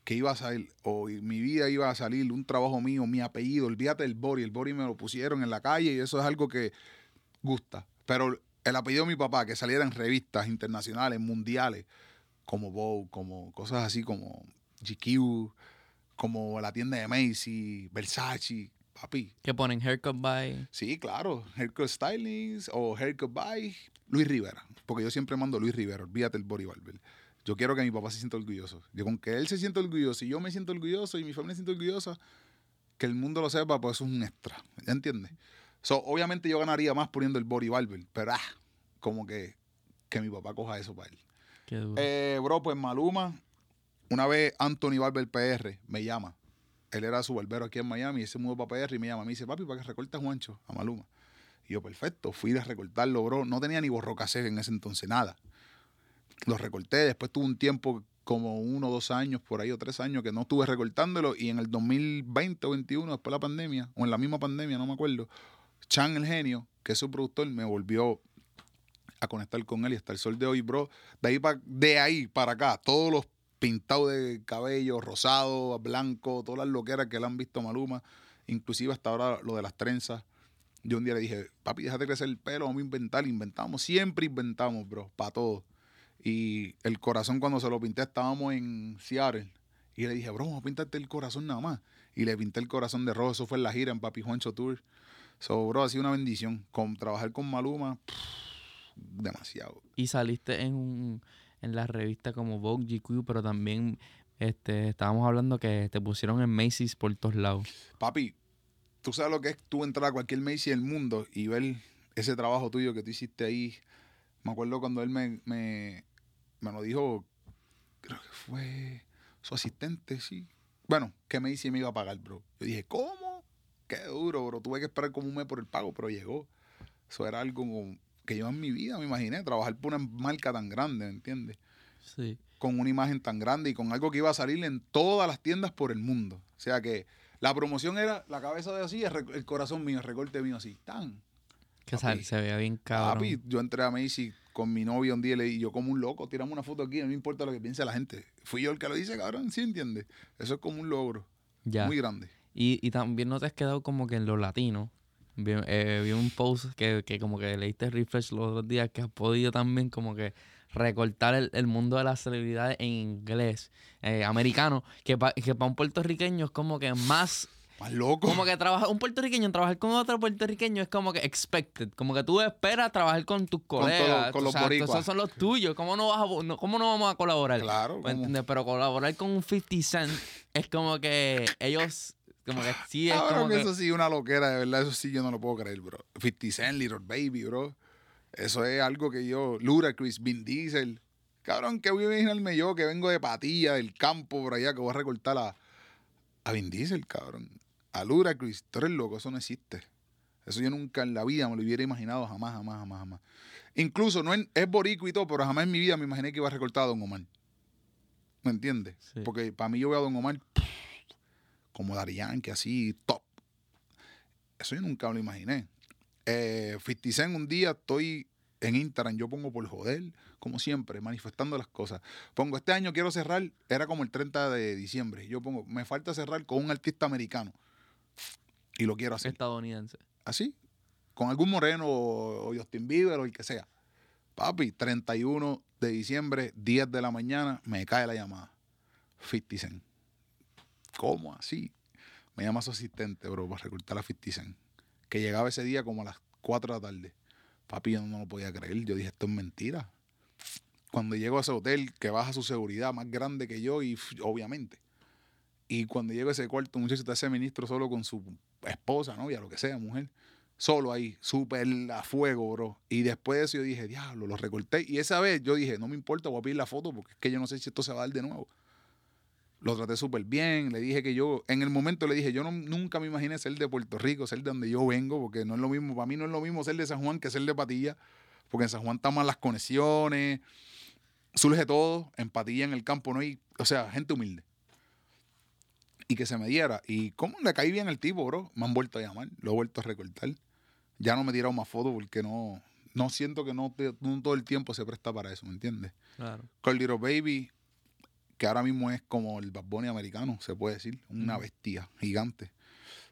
que iba a salir, o mi vida iba a salir un trabajo mío, mi apellido, olvídate del Bori, el Bori me lo pusieron en la calle y eso es algo que gusta. Pero el apellido de mi papá, que saliera en revistas internacionales, mundiales, como Vogue, como cosas así como GQ, como la tienda de Macy, Versace, papi, Que ponen haircut by... Sí, claro. Haircut Stylings o Haircut by Luis Rivera. Porque yo siempre mando Luis Rivera. Olvídate el body barber. Yo quiero que mi papá se sienta orgulloso. Yo con que él se sienta orgulloso y yo me siento orgulloso y mi familia se siente orgullosa, que el mundo lo sepa, pues eso es un extra. ¿Ya entiendes? So, obviamente yo ganaría más poniendo el body barber, pero ah, como que, que mi papá coja eso para él. Qué duro. Eh, bro, pues Maluma, una vez Anthony Barber PR me llama. Él era su barbero aquí en Miami y se mudó para PR y me llama. Me dice, papi, para que recortes Juancho a Maluma. Y yo, perfecto, fui a recortarlo, bro. No tenía ni borrocasé en ese entonces, nada. Lo recorté, después tuve un tiempo como uno, dos años, por ahí, o tres años, que no estuve recortándolo. Y en el 2020 o 21, después de la pandemia, o en la misma pandemia, no me acuerdo, Chan, el genio, que es su productor, me volvió a conectar con él y hasta el sol de hoy, bro. De ahí, de ahí para acá, todos los pintados de cabello, rosado, blanco, todas las loqueras que le han visto a Maluma, inclusive hasta ahora lo de las trenzas. Yo un día le dije, papi, déjate crecer el pelo, vamos a inventar, inventamos, siempre inventamos, bro, para todo. Y el corazón cuando se lo pinté, estábamos en Seattle. Y le dije, bro, vamos a pintarte el corazón nada más. Y le pinté el corazón de rojo, eso fue en la gira en Papi Juancho Tour. So, bro, ha sido una bendición. Con, trabajar con Maluma, pff, demasiado. Y saliste en, un- en la revista como Vogue, GQ, pero también este, estábamos hablando que te pusieron en Macy's por todos lados. Papi, tú sabes lo que es tú entrar a cualquier Macy del mundo y ver ese trabajo tuyo que tú hiciste ahí. Me acuerdo cuando él me, me, me lo dijo, creo que fue su asistente, sí. Bueno, que Macy me iba a pagar, bro. Yo dije, ¿cómo? Qué duro, bro. Tuve que esperar como un mes por el pago, pero llegó. Eso era algo que yo en mi vida me imaginé, trabajar por una marca tan grande, ¿me entiendes? Sí. con una imagen tan grande y con algo que iba a salir en todas las tiendas por el mundo. O sea que la promoción era la cabeza de así, el, corazón mío, el recorte mío así, tan. Que sal- se veía bien cabrón. Papi, yo entré a Macy con mi novia un día y yo como un loco, tiramos una foto aquí, no me importa lo que piense la gente. Fui yo el que lo hice, cabrón, ¿sí entiendes? Eso es como un logro ya. muy grande. Y, y también no te has quedado como que en lo latino. Vi, eh, vi un post que, que como que leíste refresh los otros días que has podido también como que recortar el, el mundo de las celebridades en inglés eh, americano, que para que pa un puertorriqueño es como que más, Más loco. como que trabajar, un puertorriqueño trabajar con otro puertorriqueño es como que expected, como que tú esperas trabajar con tus colegas, con los boricuas. esos son los tuyos, ¿cómo no, vas a vo- no- cómo no vamos a colaborar? Claro. Pero colaborar con un 50 Cent es como que ellos, como que sí, es Cabrón, como que... eso sí, una loquera, de verdad, eso sí yo no lo puedo creer, bro. 50 Cent, Little Baby, bro. Eso es algo que yo, Ludacris, Vin Diesel. Cabrón, que voy a imaginarme yo que vengo de Patilla, del campo por allá, que voy a recortar a, a Vin Diesel, cabrón. A Ludacris, tú eres loco, eso no existe. Eso yo nunca en la vida me lo hubiera imaginado, jamás, jamás, jamás, jamás. Incluso no en- es borico y todo, pero jamás en mi vida me imaginé que iba a recortar a Don Omar. ¿Me entiendes? Sí. Porque para mí yo veo a Don Omar como Daddy Yankee, así, top. Eso yo nunca me lo imaginé. Eh, 50 Cent, un día estoy en Instagram, yo pongo por joder, como siempre, manifestando las cosas. Pongo, este año quiero cerrar, era como el 30 de diciembre. Yo pongo, me falta cerrar con un artista americano. Y lo quiero hacer. estadounidense. Así. Con algún moreno o, o Justin Bieber o el que sea. Papi, 31 de diciembre, 10 de la mañana, me cae la llamada. 50 Cent. ¿Cómo así? Me llama su asistente, bro, para recortar a 50 Cent. Que llegaba ese día como a las 4 de la tarde. Papi, yo no lo podía creer. Yo dije, esto es mentira. Cuando llego a ese hotel, que baja su seguridad más grande que yo, y obviamente. Y cuando llego ese cuarto, muchacho está ese ministro solo con su esposa, novia, lo que sea, mujer. Solo ahí, súper a fuego, bro. Y después de eso yo dije, diablo, lo recorté. Y esa vez yo dije, no me importa, voy a pedir la foto porque es que yo no sé si esto se va a dar de nuevo. Lo traté súper bien, le dije que yo, en el momento le dije, yo no, nunca me imaginé ser de Puerto Rico, ser de donde yo vengo, porque no es lo mismo, para mí no es lo mismo ser de San Juan que ser de Patilla, porque en San Juan están más las conexiones, surge todo, en Patilla en el campo no hay, o sea, gente humilde. Y que se me diera. Y cómo le caí bien al tipo, bro. Me han vuelto a llamar, lo he vuelto a recortar. Ya no me tiraron más fotos porque no, no siento que no, te- no todo el tiempo se presta para eso, ¿me entiendes? Claro. Con Little Baby, que ahora mismo es como el Bad Bunny americano, se puede decir, una bestia gigante.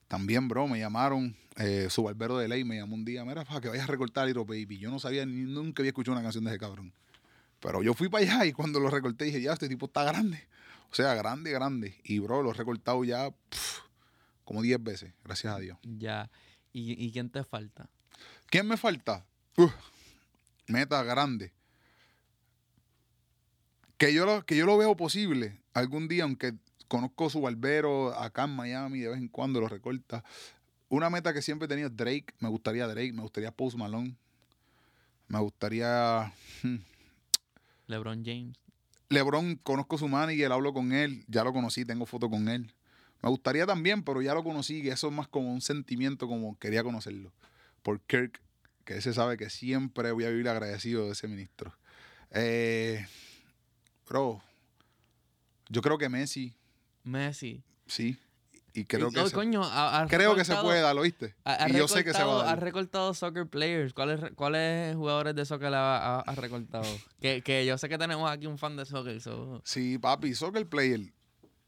También, bro, me llamaron, eh, su barbero de ley me llamó un día, mira, para que vayas a recortar a Little Baby. Yo no sabía, ni nunca había escuchado una canción de ese cabrón. Pero yo fui para allá y cuando lo recorté dije, ya, este tipo está grande. O sea, grande, grande. Y, bro, lo he recortado ya pf, como 10 veces, gracias a Dios. Ya. ¿Y, y quién te falta? ¿Quién me falta? Uf, meta grande. Que yo, lo, que yo lo veo posible algún día, aunque conozco su barbero acá en Miami, de vez en cuando lo recorta. Una meta que siempre he tenido es Drake. Me gustaría Drake, me gustaría Post Malone. Me gustaría. hmm, LeBron James. LeBron, conozco su manager, hablo con él, ya lo conocí, tengo foto con él. Me gustaría también, pero ya lo conocí, y eso es más como un sentimiento como quería conocerlo. Por Kirk, que ese sabe que siempre voy a vivir agradecido de ese ministro. Eh, bro, yo creo que Messi, Messi. sí. Y creo que, Oh, se, coño, ha- creo que se puede dar, ¿lo viste? ha- ha y yo sé que se va a dar. recortado soccer players. ¿Cuáles, ¿Cuáles jugadores de soccer ha, ha- ha recortado? (laughs) que, que yo sé que tenemos aquí un fan de soccer. so- Sí, papi, soccer player.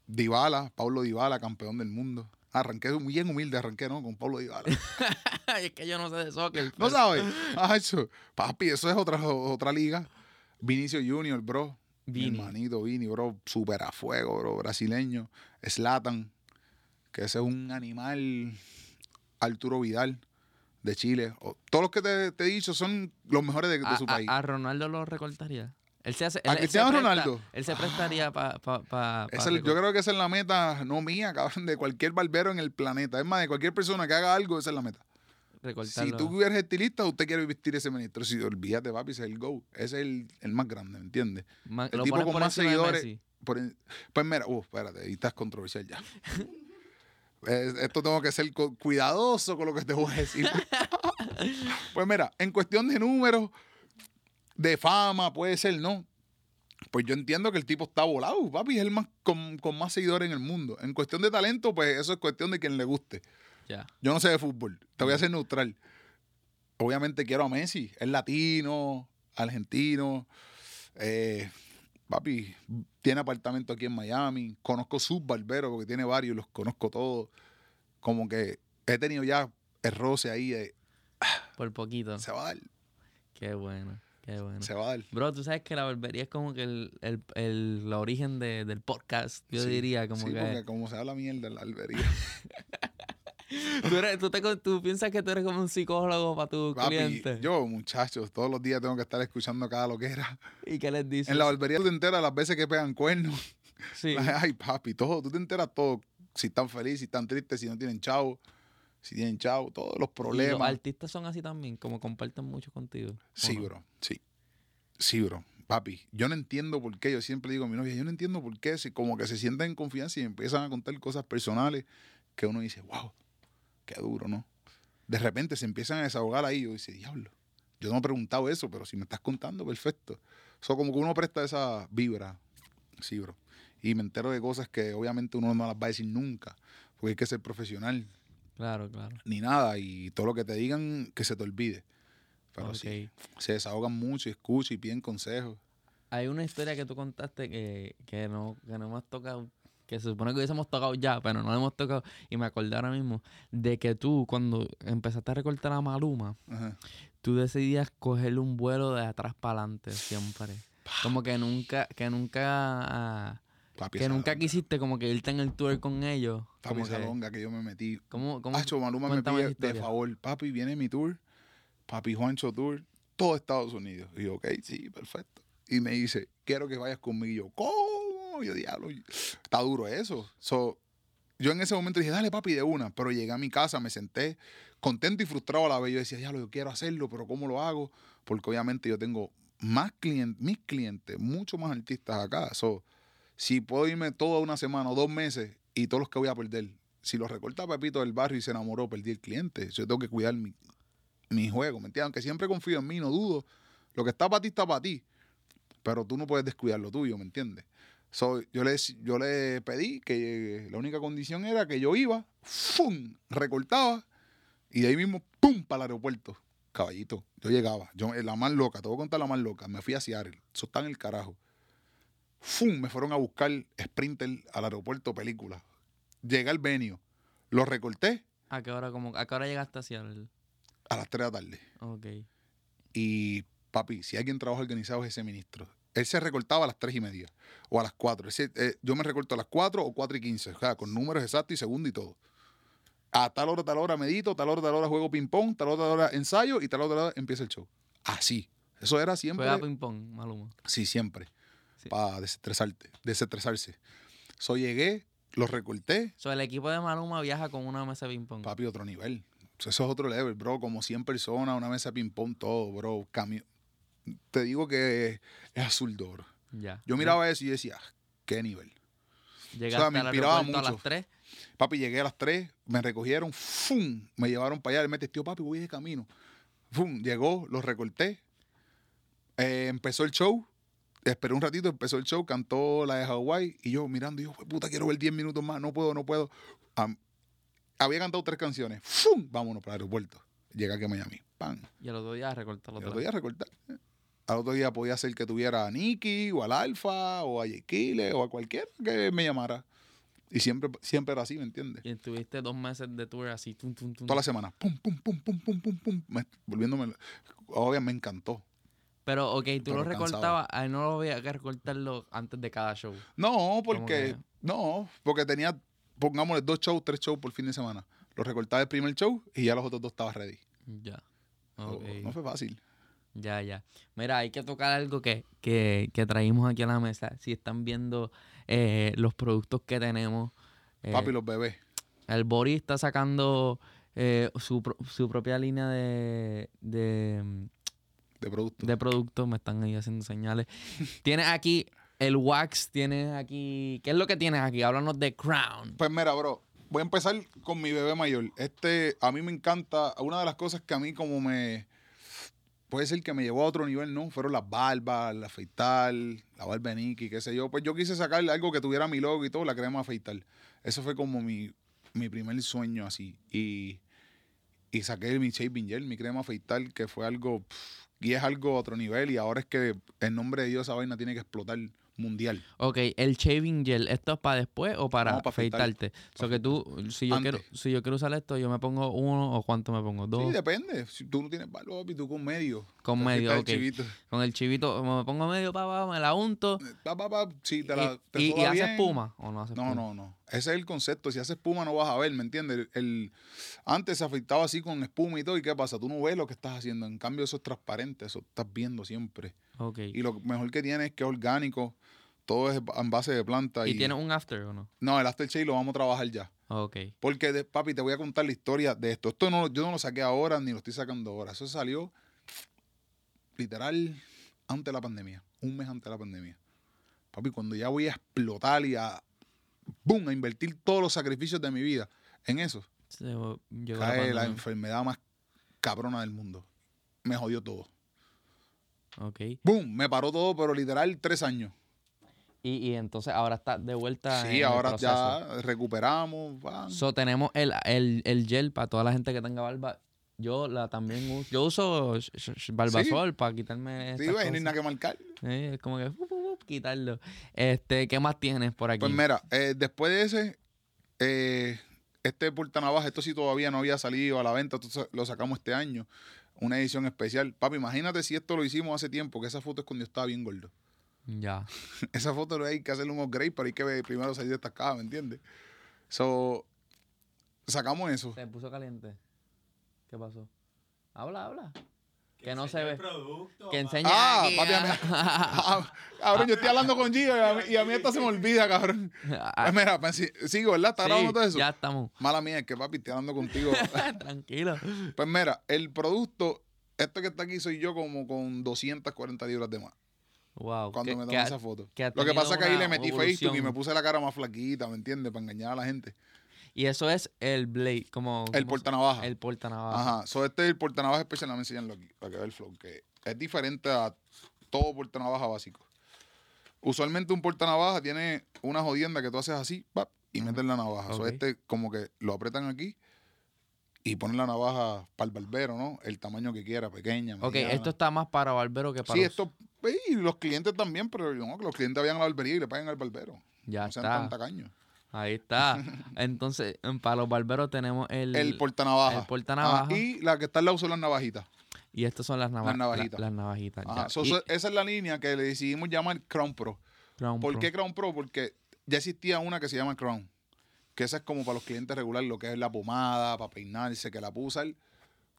Dybala, Pablo Dybala, campeón del mundo. Arranqué bien humilde, arranqué, ¿no? Con Pablo Dybala. (laughs) es que yo no sé de soccer. ¿No sabes? Acho, papi, eso es otra, otra liga. Vinicio Junior, bro. Mi Vini. hermanito Vini, bro. Súper a fuego, bro. Brasileño. Slatan, que ese es un animal. Arturo Vidal, de Chile. O- todos los que te, te he dicho son los mejores de, de a, su país. a Ronaldo lo recortaría. Él se hace, ¿A él- se Cristiano presta- Ronaldo? Él se prestaría para pa, yo creo que esa es la meta, no mía, (laughs) cabrón, de cualquier barbero en el planeta. Es más, de cualquier persona que haga algo, esa es la meta. Si tú eres estilista, usted quiere vestir ese ministro. Si olvídate, papi, ese es el go. Ese es el, el más grande, ¿me entiendes? El tipo con más seguidores. Por pues mira, uh, espérate, ahí estás controversial ya. (laughs) Es- esto tengo que ser cu- cuidadoso con lo que te voy a decir. (laughs) pues mira, en cuestión de números, de fama, puede ser, ¿no? Pues yo entiendo que el tipo está volado, papi, es el más con, con más seguidores en el mundo. En cuestión de talento, pues eso es cuestión de quien le guste. Ya. Yo no sé de fútbol, te voy a hacer neutral. Obviamente quiero a Messi, es latino, argentino. eh, papi, tiene apartamento aquí en Miami. Conozco sus barberos porque tiene varios, los conozco todos. Como que he tenido ya el roce ahí. de, Por poquito. se va a dar, Qué bueno. Qué bueno. se va a dar. Bro, tú sabes que la barbería es como que el, el, el, la origen de- del podcast. Yo Sí, diría como sí, que... porque como se habla mierda en la barbería. (laughs) Tú, eres- tú, te tú piensas que tú eres como un psicólogo para tu Papi, cliente. yo, muchachos, todos los días tengo que estar escuchando cada lo que era. ¿Y qué les dices? En la barbería tú te enteras las veces que pegan cuernos. Sí. (laughs) Ay, papi, todo, tú te enteras todo. Si están felices, si están tristes, si no tienen chavo, si tienen chavo, todos los Y los problemas. artistas son así también, como comparten mucho contigo. ¿o Sí, no? bro, sí. Sí, bro. Papi, yo no entiendo por qué, yo siempre digo a mi novia, yo no entiendo por qué, si como que se sienten en confianza y empiezan a contar cosas personales que uno dice, wow, qué duro, ¿no? De repente se empiezan a desahogar ahí, yo dice, diablo, yo no he preguntado eso, pero si me estás contando, perfecto. Eso como que uno presta esa vibra, sí, bro. Y me entero de cosas que obviamente uno no las va a decir nunca, porque hay que ser profesional, Claro, claro. ni nada, y todo lo que te digan, que se te olvide. Pero sí, se desahogan mucho y escuchan y piden consejos. Hay una historia que tú contaste que, que, no, que no hemos tocado, que se supone que hubiésemos tocado ya, pero no la hemos tocado. Y me acordé ahora mismo de que tú, cuando empezaste a recortar a Maluma, Ajá. tú decidías cogerle un vuelo de atrás para adelante siempre. Como que nunca, que nunca, ah, Papi, que nunca longa. quisiste como que irte en el tour con ellos. Papi, esa que, longa que yo me metí. ¿cómo, cómo, Hacho, Maluma me pide de favor, papi, viene mi tour, papi Juancho Tour, todo Estados Unidos. Y yo, ok, sí, perfecto. Y me dice, quiero que vayas conmigo. Y yo, ¿cómo? Yo, diablo, está duro eso. So, yo en ese momento dije, dale, papi, de una. Pero llegué a mi casa, me senté contento y frustrado a la vez. Yo decía, diablo, yo quiero hacerlo, pero ¿cómo lo hago? Porque obviamente yo tengo más clientes, mis clientes, muchos más artistas acá. So, si puedo irme toda una semana o dos meses y todos los que voy a perder, si lo recorta Pepito del barrio y se enamoró, perdí el cliente. Yo tengo que cuidar mi, mi juego, ¿me entiendes? Aunque siempre confío en mí, no dudo. Lo que está para ti está para ti. Pero tú no puedes descuidar lo tuyo, ¿me entiendes? So, yo, le, yo le pedí que la única condición era que yo iba, ¡fum! recortaba y de ahí mismo, ¡pum! para el aeropuerto. Caballito, yo llegaba, yo la más loca, te voy a contar la más loca, me fui a Seattle, eso está en el carajo. ¡Fum! Me fueron a buscar Sprinter al aeropuerto película. Llegué al venio, lo recorté ¿A qué hora, como, a qué hora llegaste hacia el...? a las 3 de la tarde. Ok. Y papi, si alguien trabaja organizado es ese ministro. Él se recortaba a las 3 y media o a las 4. Ese, eh, yo me recorto a las 4 o 4 y 15, o sea, con números exactos y segundo y todo. A tal hora, tal hora medito, tal hora, tal hora juego ping-pong, tal hora, tal hora ensayo y tal hora, tal hora empieza el show. Así. Eso era siempre. Juega ping-pong, Maluma. Sí, siempre. Sí. Para desestresarte, desestresarse. So llegué, lo recorté, So, el equipo de Maluma viaja con una mesa de ping-pong. papi, otro nivel. Eso es otro level, bro. Como 100 personas, una mesa de ping-pong, todo, bro. Cambio. Te digo que es azul. Ya. Yo miraba eso y decía, "Ah, qué nivel. Llegaste o sea, me inspiraba aeropuerto a mucho. las 3. Papi, llegué a las 3, me recogieron, ¡fum! Me llevaron para allá, él me testió, papi, voy de camino. ¡Fum! Llegó, lo recorté. Eh, empezó el show. Esperé un ratito, empezó el show, cantó la de Hawái y yo mirando, y yo, puta, quiero ver 10 minutos más, no puedo, no puedo. Había cantado tres canciones. ¡Fum! Vámonos para el aeropuerto. Llega aquí a Miami. ¡Pam! Y al otro día recortar Y otra al otro día recortar. Al otro día podía ser que tuviera a Nicky, o al Alfa, o a Yequile, o a cualquiera que me llamara. Y siempre, siempre era así, ¿me entiendes? Y estuviste dos meses de tour así, tum, tum, tum. Toda la semana. Pum, pum, pum, pum, pum, pum, pum. Me- volviéndome. Obviamente me encantó. Pero, ok, tú Pero lo recortabas, ahí no lo había que recortarlo antes de cada show. No, porque. que? No, porque tenía, pongámosle, dos shows, tres shows por fin de semana. Lo recortaba el primer show y ya los otros dos estaban ready. Ya. Ok. No fue fácil. Ya, ya. Mira, hay que tocar algo que, que, que traímos aquí a la mesa. Si están viendo eh, los productos que tenemos. eh, Papi, los bebés. El Bori está sacando eh, su, su propia línea de, de, De producto. de productos. Me están ahí haciendo señales. (laughs) tienes aquí el wax, tienes aquí... ¿Qué es lo que tienes aquí? Háblanos de Crown. Pues mira, bro, voy a empezar con mi bebé mayor. Este, a mí me encanta, una de las cosas que a mí como me, puede ser que me llevó a otro nivel, ¿no? Fueron las barbas, la afeitar, la barba de qué sé yo. Pues yo quise sacarle algo que tuviera mi logo y todo, la crema afeitar. Eso fue como mi, mi primer sueño así. Y, y saqué mi shaving gel, mi crema afeitar, que fue algo, pff, y es algo a otro nivel. Y ahora es que en nombre de Dios esa vaina tiene que explotar mundial. Ok, el shaving gel, ¿esto es para después o para No, pa' afeitar. afeitarte? O sea que tú, si yo, Antes. quiero, si yo quiero usar esto, yo me pongo uno o cuánto me pongo, dos. Sí, depende. Si tú no tienes barba, papi, tú con medio. Con medio, ok. el chivito. Con el chivito, me pongo medio para abajo, me la unto. Pa, pa, pa, si te la, y te y, y hace espuma o no hace No, espuma. no, no. Ese es el concepto. Si hace espuma no vas a ver, ¿me entiendes? El, el- antes se afeitaba así con espuma y todo. ¿Y qué pasa? Tú no ves lo que estás haciendo. En cambio, eso es transparente. Eso estás viendo siempre. Ok. Y lo mejor que tiene es que es orgánico. Todo es en base de planta. ¿Y, Y, tiene un after o no? No, el aftershave lo vamos a trabajar ya. Ok. Porque, de- papi, te voy a contar la historia de esto. Esto no, yo no lo saqué ahora ni lo estoy sacando ahora. Eso salió literal antes de la pandemia. Un mes antes de la pandemia. Papi, cuando ya voy a explotar y a, boom, a invertir todos los sacrificios de mi vida en eso, la cae la pandemia. enfermedad más cabrona del mundo. Me jodió todo. Ok. Boom, me paró todo, pero literal tres años. Y, y entonces ahora está de vuelta. Sí, el ahora proceso. ya recuperamos. van. So, tenemos el, el, el gel para toda la gente que tenga barba. Yo la también uso. Yo uso barbasol para quitarme. Sí, güey, no hay nada que marcar. Sí, es como que ¡fup, fup, fup! quitarlo. Este, ¿qué más tienes por aquí? Pues mira, eh, después de ese, eh, este portanavaja, esto sí todavía no había salido a la venta, entonces lo sacamos este año, una edición especial. Papi, imagínate si esto lo hicimos hace tiempo, que esa foto es cuando yo estaba bien gordo. Ya. (laughs) esa foto hay que hacerle un upgrade, pero hay que primero salir de esta caja, ¿me entiendes? So, sacamos eso. Se puso caliente. ¿Qué pasó? Habla, habla. Que no se ve. Producto, Que enseña Ah, aquí. papi, a mí- (laughs) Ah, cabrón, yo estoy hablando con Gio y a mí, y a mí esta se me olvida, cabrón. Pues mira, pues, sí- sigo, ¿verdad? ¿Está Sí, grabando todo eso? Ya estamos. Mala mía, es que papi, estoy hablando contigo. (laughs) Tranquilo. Pues mira, el producto, este que está aquí soy yo como con 240 libras de más. Wow. Cuando que- me tomé esa foto. que Lo que pasa es que ahí le metí Facebook y me puse la cara más flaquita, ¿me entiendes? Para engañar a la gente. Y eso es el blade, como... El ¿cómo se- portanavaja. El portanavaja. Ajá. So, este es el portanavaja especial, déjame enseñarlo aquí, para que vea el flow, que es diferente a todo portanavaja básico. Usualmente un portanavaja tiene una jodienda que tú haces así, pap, y metes la navaja. So, Ok. este como que lo apretan aquí y ponen la navaja para el barbero, ¿no? El tamaño que quiera, pequeña, Ok, mediana. esto está más para barbero que para... Sí, esto, y los clientes también, pero no, que los clientes vayan a la barbería y le paguen al barbero. Ya no sean está. tan tacaños. Ahí está. Entonces, para los barberos tenemos el... El portanavaja. el portanavaja. Ah, y la que está al lado son las navajitas. y estas son las, nava- Las navajitas. la- las navajitas. So- Y esa es la línea que le decidimos llamar Crown Pro. Crown ¿Por Pro. qué Crown Pro? Porque ya existía una que se llama Crown. Que esa es como para los clientes regulares, lo que es la pomada, para peinarse, que la puede usar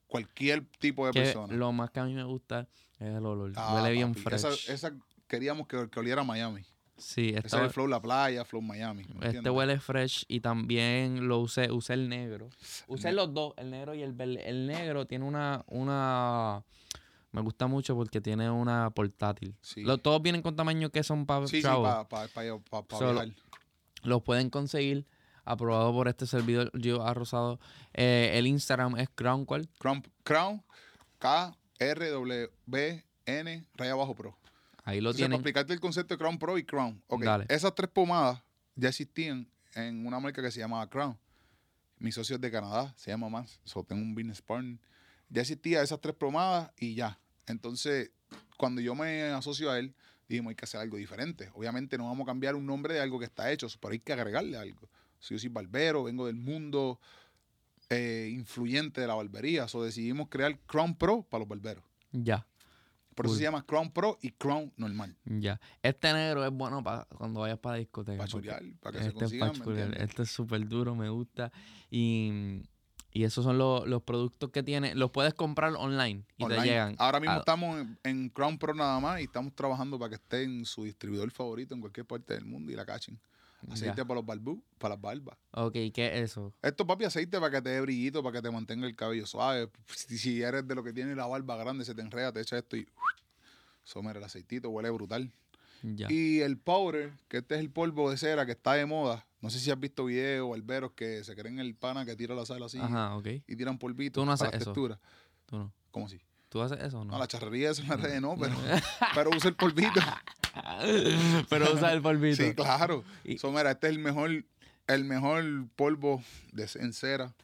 cualquier tipo de Que persona. lo más que a mí me gusta es el olor. Ah, Huele bien papi, fresh. Esa, esa queríamos que, que oliera a Miami. Sí, Ese esta- es el flow la playa, flow Miami. ¿me este huele fresh y también lo usé, usé el negro. Usé los dos, el negro y el verde. El negro tiene una, una, me gusta mucho porque tiene una portátil. Sí. Lo- todos vienen con tamaño que son para Sí, sí, pa, pa, pa- viajar. Los pueden conseguir aprobado por este servidor yo ha Rosado. Eh, el Instagram es Crown ¿cuál? Crown, Crown K-R-W-N, raya abajo pro. Ahí lo Entonces, para tienen. explicarte el concepto de Crown Pro y Crown. Ok, Dale. esas tres pomadas ya existían en una marca que se llamaba Crown. Mi socio es de Canadá, se llama más. So, tengo un business partner. Ya existía esas tres plomadas y ya. Entonces, cuando yo me asocio a él, dijimos, hay que hacer algo diferente. Obviamente no vamos a cambiar un nombre de algo que está hecho, pero hay que agregarle algo. So, yo soy barbero, vengo del mundo eh, influyente de la barbería. So, decidimos crear Crown Pro para los barberos. Ya, Por eso se llama Crown Pro y Crown normal. ya. Este negro es bueno para cuando vayas para la discoteca. Para chulear, para que se Este es consigan, pa' ¿me chulear. entiendes? Este es súper duro, me gusta. Y, y esos son los, los productos que tiene. Los puedes comprar online y Online. te llegan. Ahora mismo a- estamos en, en Crown Pro nada más y estamos trabajando para que esté en su distribuidor favorito en cualquier parte del mundo y la cachen. Aceite Ya. para los barbú, para las barbas. Ok, ¿qué es eso? Esto, papi, aceite para que te dé brillito, para que te mantenga el cabello suave. (laughs) Si, eres de lo que tiene la barba grande, se te enreda, te echa esto y... Eso, mira, el aceitito huele brutal. Ya. Y el powder, que este es el polvo de cera que está de moda. No sé si has visto videos, barberos que se creen el pana que tira la sal así Ajá, ok. y tiran polvito Tú no haces eso. texturas. Tú no. ¿Cómo así? ¿Tú haces eso o no? No, la charrería esa en las redes no, (laughs) pero, pero usa el polvito. (laughs) Pero usa el polvito. Sí, claro. Y- So, mira, este es el mejor, el mejor polvo de, en cera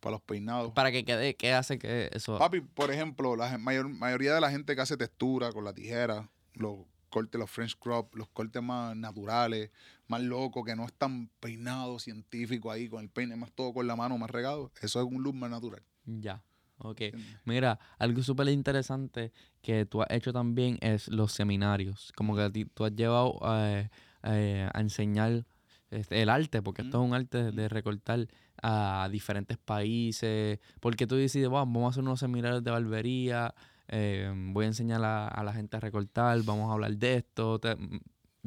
para los peinados. Para que quede, ¿qué hace que eso? Papi, por ejemplo, la mayor, mayoría de la gente que hace textura con la tijera, los cortes, los French crop, los cortes más naturales, más locos, que no es tan peinado científico ahí, con el peine más todo con la mano, más regado, eso es un look más natural. Ya. Ok. Mira, algo súper interesante que tú has hecho también es los seminarios. Como que a ti- tú has llevado eh, eh, a enseñar este, el arte, porque esto es un arte de- de recortar a diferentes países. Porque tú decides, "Wow, vamos a hacer unos seminarios de barbería, eh, voy a enseñar a, a la gente a recortar, vamos a hablar de esto. Te-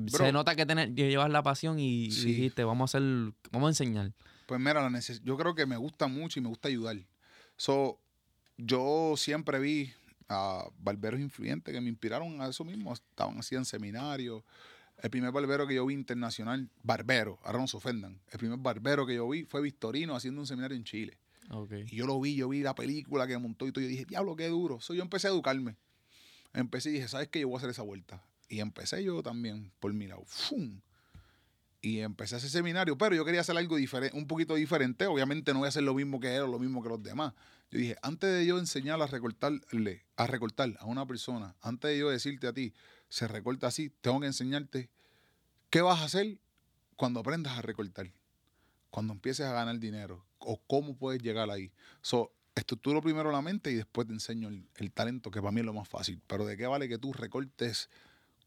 se nota que, tener, que llevas la pasión y, y dijiste, vamos a hacer, vamos a enseñar. Pues mira, la neces- yo creo que me gusta mucho y me gusta ayudar. So, yo siempre vi a barberos influyentes que me inspiraron a eso mismo. Estaban así en seminarios. El primer barbero que yo vi internacional, barbero, ahora no se ofendan. El primer barbero que yo vi fue Victorino haciendo un seminario en Chile. Okay. Y yo lo vi, yo vi la película que montó y todo. Yo dije, diablo, qué duro. So, yo empecé a educarme. Empecé y dije, ¿sabes qué? Yo voy a hacer esa vuelta. Y empecé yo también por mi lado. ¡Fum! Y empecé ese seminario, pero yo quería hacer algo diferente, un poquito diferente. Obviamente no voy a hacer lo mismo que él o lo mismo que los demás. Yo dije, antes de yo enseñar a recortarle, a recortar a una persona, antes de yo decirte a ti, se recorta así, tengo que enseñarte qué vas a hacer cuando aprendas a recortar, cuando empieces a ganar dinero o cómo puedes llegar ahí. So, estructuro primero la mente y después te enseño el, el talento, que para mí es lo más fácil. Pero ¿de qué vale que tú recortes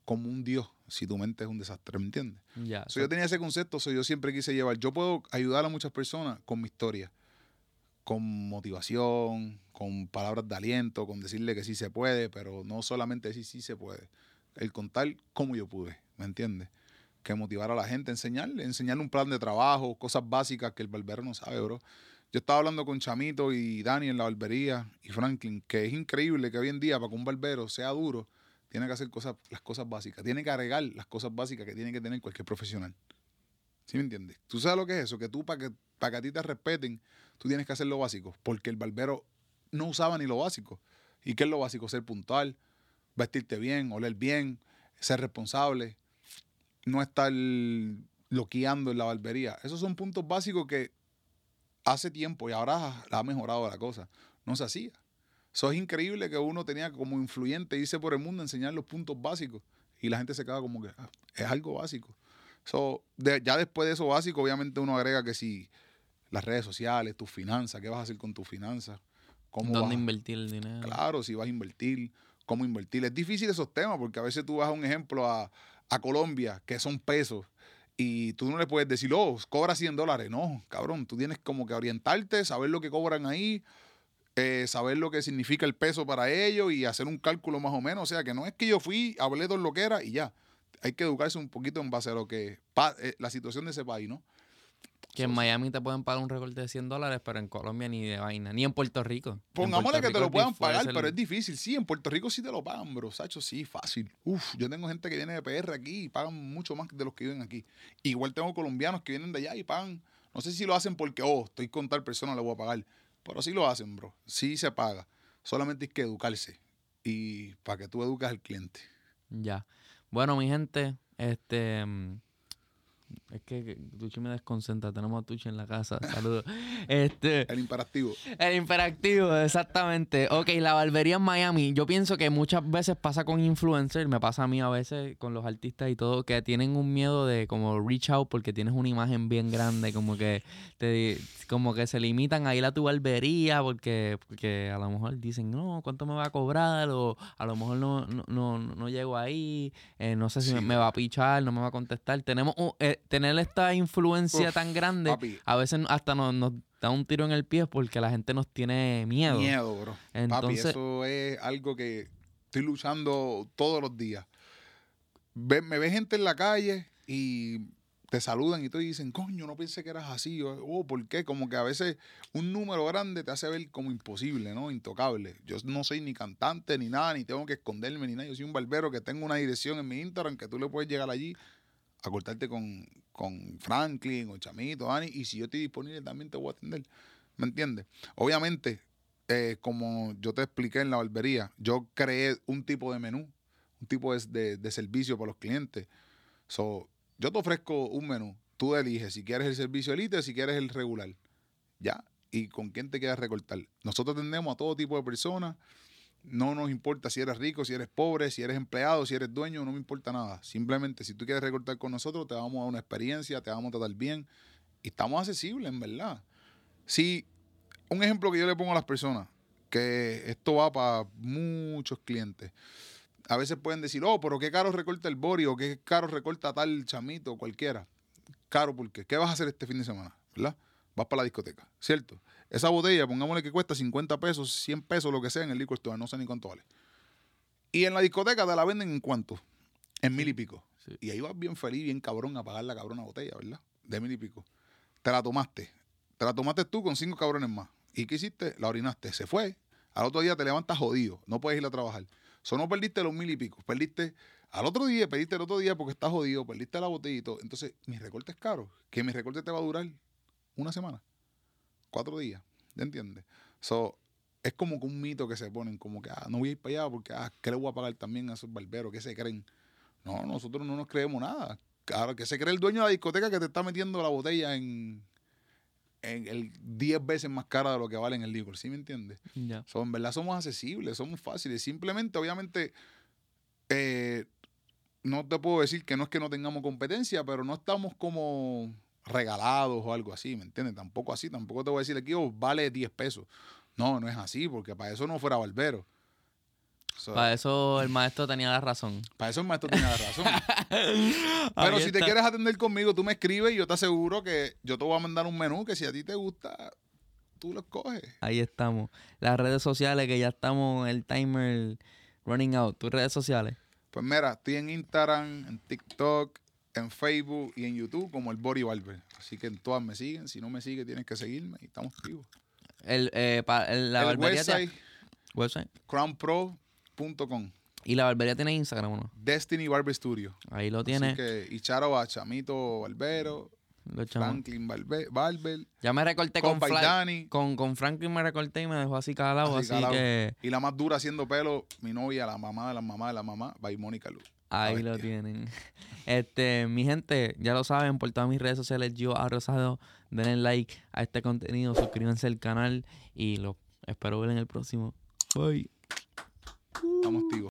como un dios si tu mente es un desastre? ¿Me entiendes? Ya. So, yo tenía ese concepto, so, yo siempre quise llevar. Yo puedo ayudar a muchas personas con mi historia, con motivación, con palabras de aliento, con decirle que sí se puede, pero no solamente decir sí se puede. El contar cómo yo pude, ¿me entiendes? Que motivar a la gente, enseñarle, enseñarle un plan de trabajo, cosas básicas que el barbero no sabe, bro. Yo estaba hablando con Chamito y Dani en la barbería y Franklin, que es increíble que hoy en día para que un barbero sea duro, tiene que hacer cosas, las cosas básicas, tiene que agregar las cosas básicas que tiene que tener cualquier profesional. ¿Sí me entiendes? ¿Tú sabes lo que es eso? Que tú, para que, para que a ti te respeten, tú tienes que hacer lo básico, porque el barbero no usaba ni lo básico. ¿Y qué es lo básico? Ser puntual, vestirte bien, oler bien, ser responsable, no estar loqueando en la barbería. Esos son puntos básicos que hace tiempo y ahora ha mejorado la cosa. No se hacía. Eso es increíble que uno tenía como influyente irse por el mundo a enseñar los puntos básicos y la gente se queda como que "Ah, es algo básico. So, ya después de eso básico, obviamente uno agrega que si las redes sociales, tus finanzas, qué vas a hacer con tus finanzas, cómo ¿Dónde vas invertir el dinero? Claro, si vas a invertir, cómo invertir. Es difícil esos temas porque a veces tú vas a un ejemplo a, a Colombia, que son pesos, y tú no le puedes decir, oh, cobra 100 dólares. No, cabrón, tú tienes como que orientarte, saber lo que cobran ahí, eh, saber lo que significa el peso para ellos y hacer un cálculo más o menos. O sea, que no es que yo fui, hablé todo lo que era y ya. Hay que educarse un poquito en base a lo que eh, la situación de ese país, ¿no? Que en Miami te pueden pagar un recorte de 100 dólares, pero en Colombia ni de vaina. Ni en Puerto Rico. Pongámosle que te lo puedan pagar, pero es difícil. Sí, en Puerto Rico sí te lo pagan, bro. Sacho, sí, fácil. Uf, yo tengo gente que viene de PR aquí y pagan mucho más de los que viven aquí. Igual tengo colombianos que vienen de allá y pagan. No sé si lo hacen porque, oh, estoy con tal persona, le voy a pagar. Pero sí lo hacen, bro. Sí se paga. Solamente hay que educarse. Y para que tú educas al cliente. Ya. Bueno, mi gente, este. Es que Tuchi me desconcentra. Tenemos a Tuchi en la casa. (laughs) Saludos. este, El imperativo. el imperactivo, exactamente. Ok, la barbería en Miami. Yo pienso que muchas veces pasa con influencers, me pasa a mí a veces con los artistas y todo, que tienen un miedo de como reach out porque tienes una imagen bien grande, como que te como que se limitan a ir a tu barbería porque, porque a lo mejor dicen, no, ¿cuánto me va a cobrar? O a lo mejor no, no, no, no llego ahí, eh, no sé si Sí. me, me va a pichar, no me va a contestar. Tenemos un- eh, tener esta influencia Uf, tan grande, papi. a veces hasta nos, nos da un tiro en el pie porque la gente nos tiene miedo. Miedo, bro. Papi, Entonces, eso es algo que estoy luchando todos los días. Ve- me ve gente en la calle y te saludan y te dicen, coño, no pensé que eras así. O, "Oh, ¿por qué? Como que a veces un número grande te hace ver como imposible, ¿no? Intocable. Yo no soy ni cantante ni nada, ni tengo que esconderme ni nada. Yo soy un barbero que tengo una dirección en mi Instagram que tú le puedes llegar allí a cortarte con, con Franklin o Chamito, Dani, y si yo estoy disponible también te voy a atender. ¿Me entiendes? Obviamente, eh, como yo te expliqué en la barbería, yo creé un tipo de menú, un tipo de, de- servicio para los clientes. So, yo te ofrezco un menú, tú eliges si quieres el servicio elite si quieres el regular. Ya. ¿Y con quién te quieres recortar? Nosotros atendemos a todo tipo de personas. No nos importa si eres rico, si eres pobre, si eres empleado, si eres dueño, no me importa nada. Simplemente, si tú quieres recortar con nosotros, te vamos a dar una experiencia, te vamos a tratar bien y estamos accesibles, en verdad. Si, un ejemplo que yo le pongo a las personas, que esto va para muchos clientes. A veces pueden decir, oh, pero qué caro recorta el Bori o qué caro recorta tal chamito, cualquiera. Caro, ¿por qué? ¿Qué vas a hacer este fin de semana? ¿Verdad? Vas para la discoteca, ¿cierto? Esa botella, pongámosle que cuesta 50 pesos, 100 pesos, lo que sea en el liquor store, no sé ni cuánto vale. Y en la discoteca te la venden en cuánto? En mil y pico. Sí. Y ahí vas bien feliz, bien cabrón a pagar la cabrona botella, ¿verdad? De mil y pico. Te la tomaste. Te la tomaste tú con cinco cabrones más. ¿Y qué hiciste? La orinaste. Se fue. Al otro día te levantas jodido. No puedes ir a trabajar. Eso no perdiste los mil y pico. Perdiste al otro día, perdiste el otro día porque estás jodido, perdiste la botella y todo. Entonces, mi recorte es caro. Que mi recorte te va a durar una semana, cuatro días. ¿Ya entiendes? So, es como que un mito que se ponen, como que ah, no voy a ir para allá porque ah, ¿qué le voy a pagar también a esos barberos? ¿Qué se creen? No, nosotros no nos creemos nada. Claro, que se cree el dueño de la discoteca que te está metiendo la botella en, en el 10 veces más cara de lo que vale en el licor, ¿sí me entiendes? ya. So, en verdad somos accesibles, somos fáciles. Simplemente, obviamente, eh, no te puedo decir que no es que no tengamos competencia, pero no estamos como regalados o algo así, ¿me entiendes? Tampoco así, tampoco te voy a decir aquí, oh, vale 10 pesos. No, no es así, porque para eso no fuera barbero. So, Para eso el maestro tenía la razón. para eso el maestro tiene la razón. (laughs) Pero si te quieres atender conmigo, tú me escribes y yo te aseguro que yo te voy a mandar un menú que si a ti te gusta, tú lo escoges. Ahí estamos. Las redes sociales que ya estamos el timer running out. ¿Tus redes sociales? Pues mira, estoy en Instagram, en TikTok, en Facebook y en YouTube como el Body Barber. Así que en todas me siguen. Si no me sigue, tienes que seguirme y estamos vivos. El, eh, pa- el- la el barbería website, tiene- website. crownpro.com. Y la barbería tiene Instagram, ¿o ¿no? Destiny Barber Studio. Ahí lo Así tiene. que, y charo a Chamito Barbero. Franklin Barbe- Barber, Ya me recorté con, Dani. con, con Franklin me recorté y me dejó así calado. Así Así, calado. que Y la más dura haciendo pelo, mi novia, la mamá de la mamá de la mamá, by Mónica Luz. Ahí lo tienen. Este, mi gente, ya lo saben, por todas mis redes sociales, yo a Rosado, denle like a este contenido, suscríbanse al canal y lo espero ver en el próximo. Bye. Estamos activos.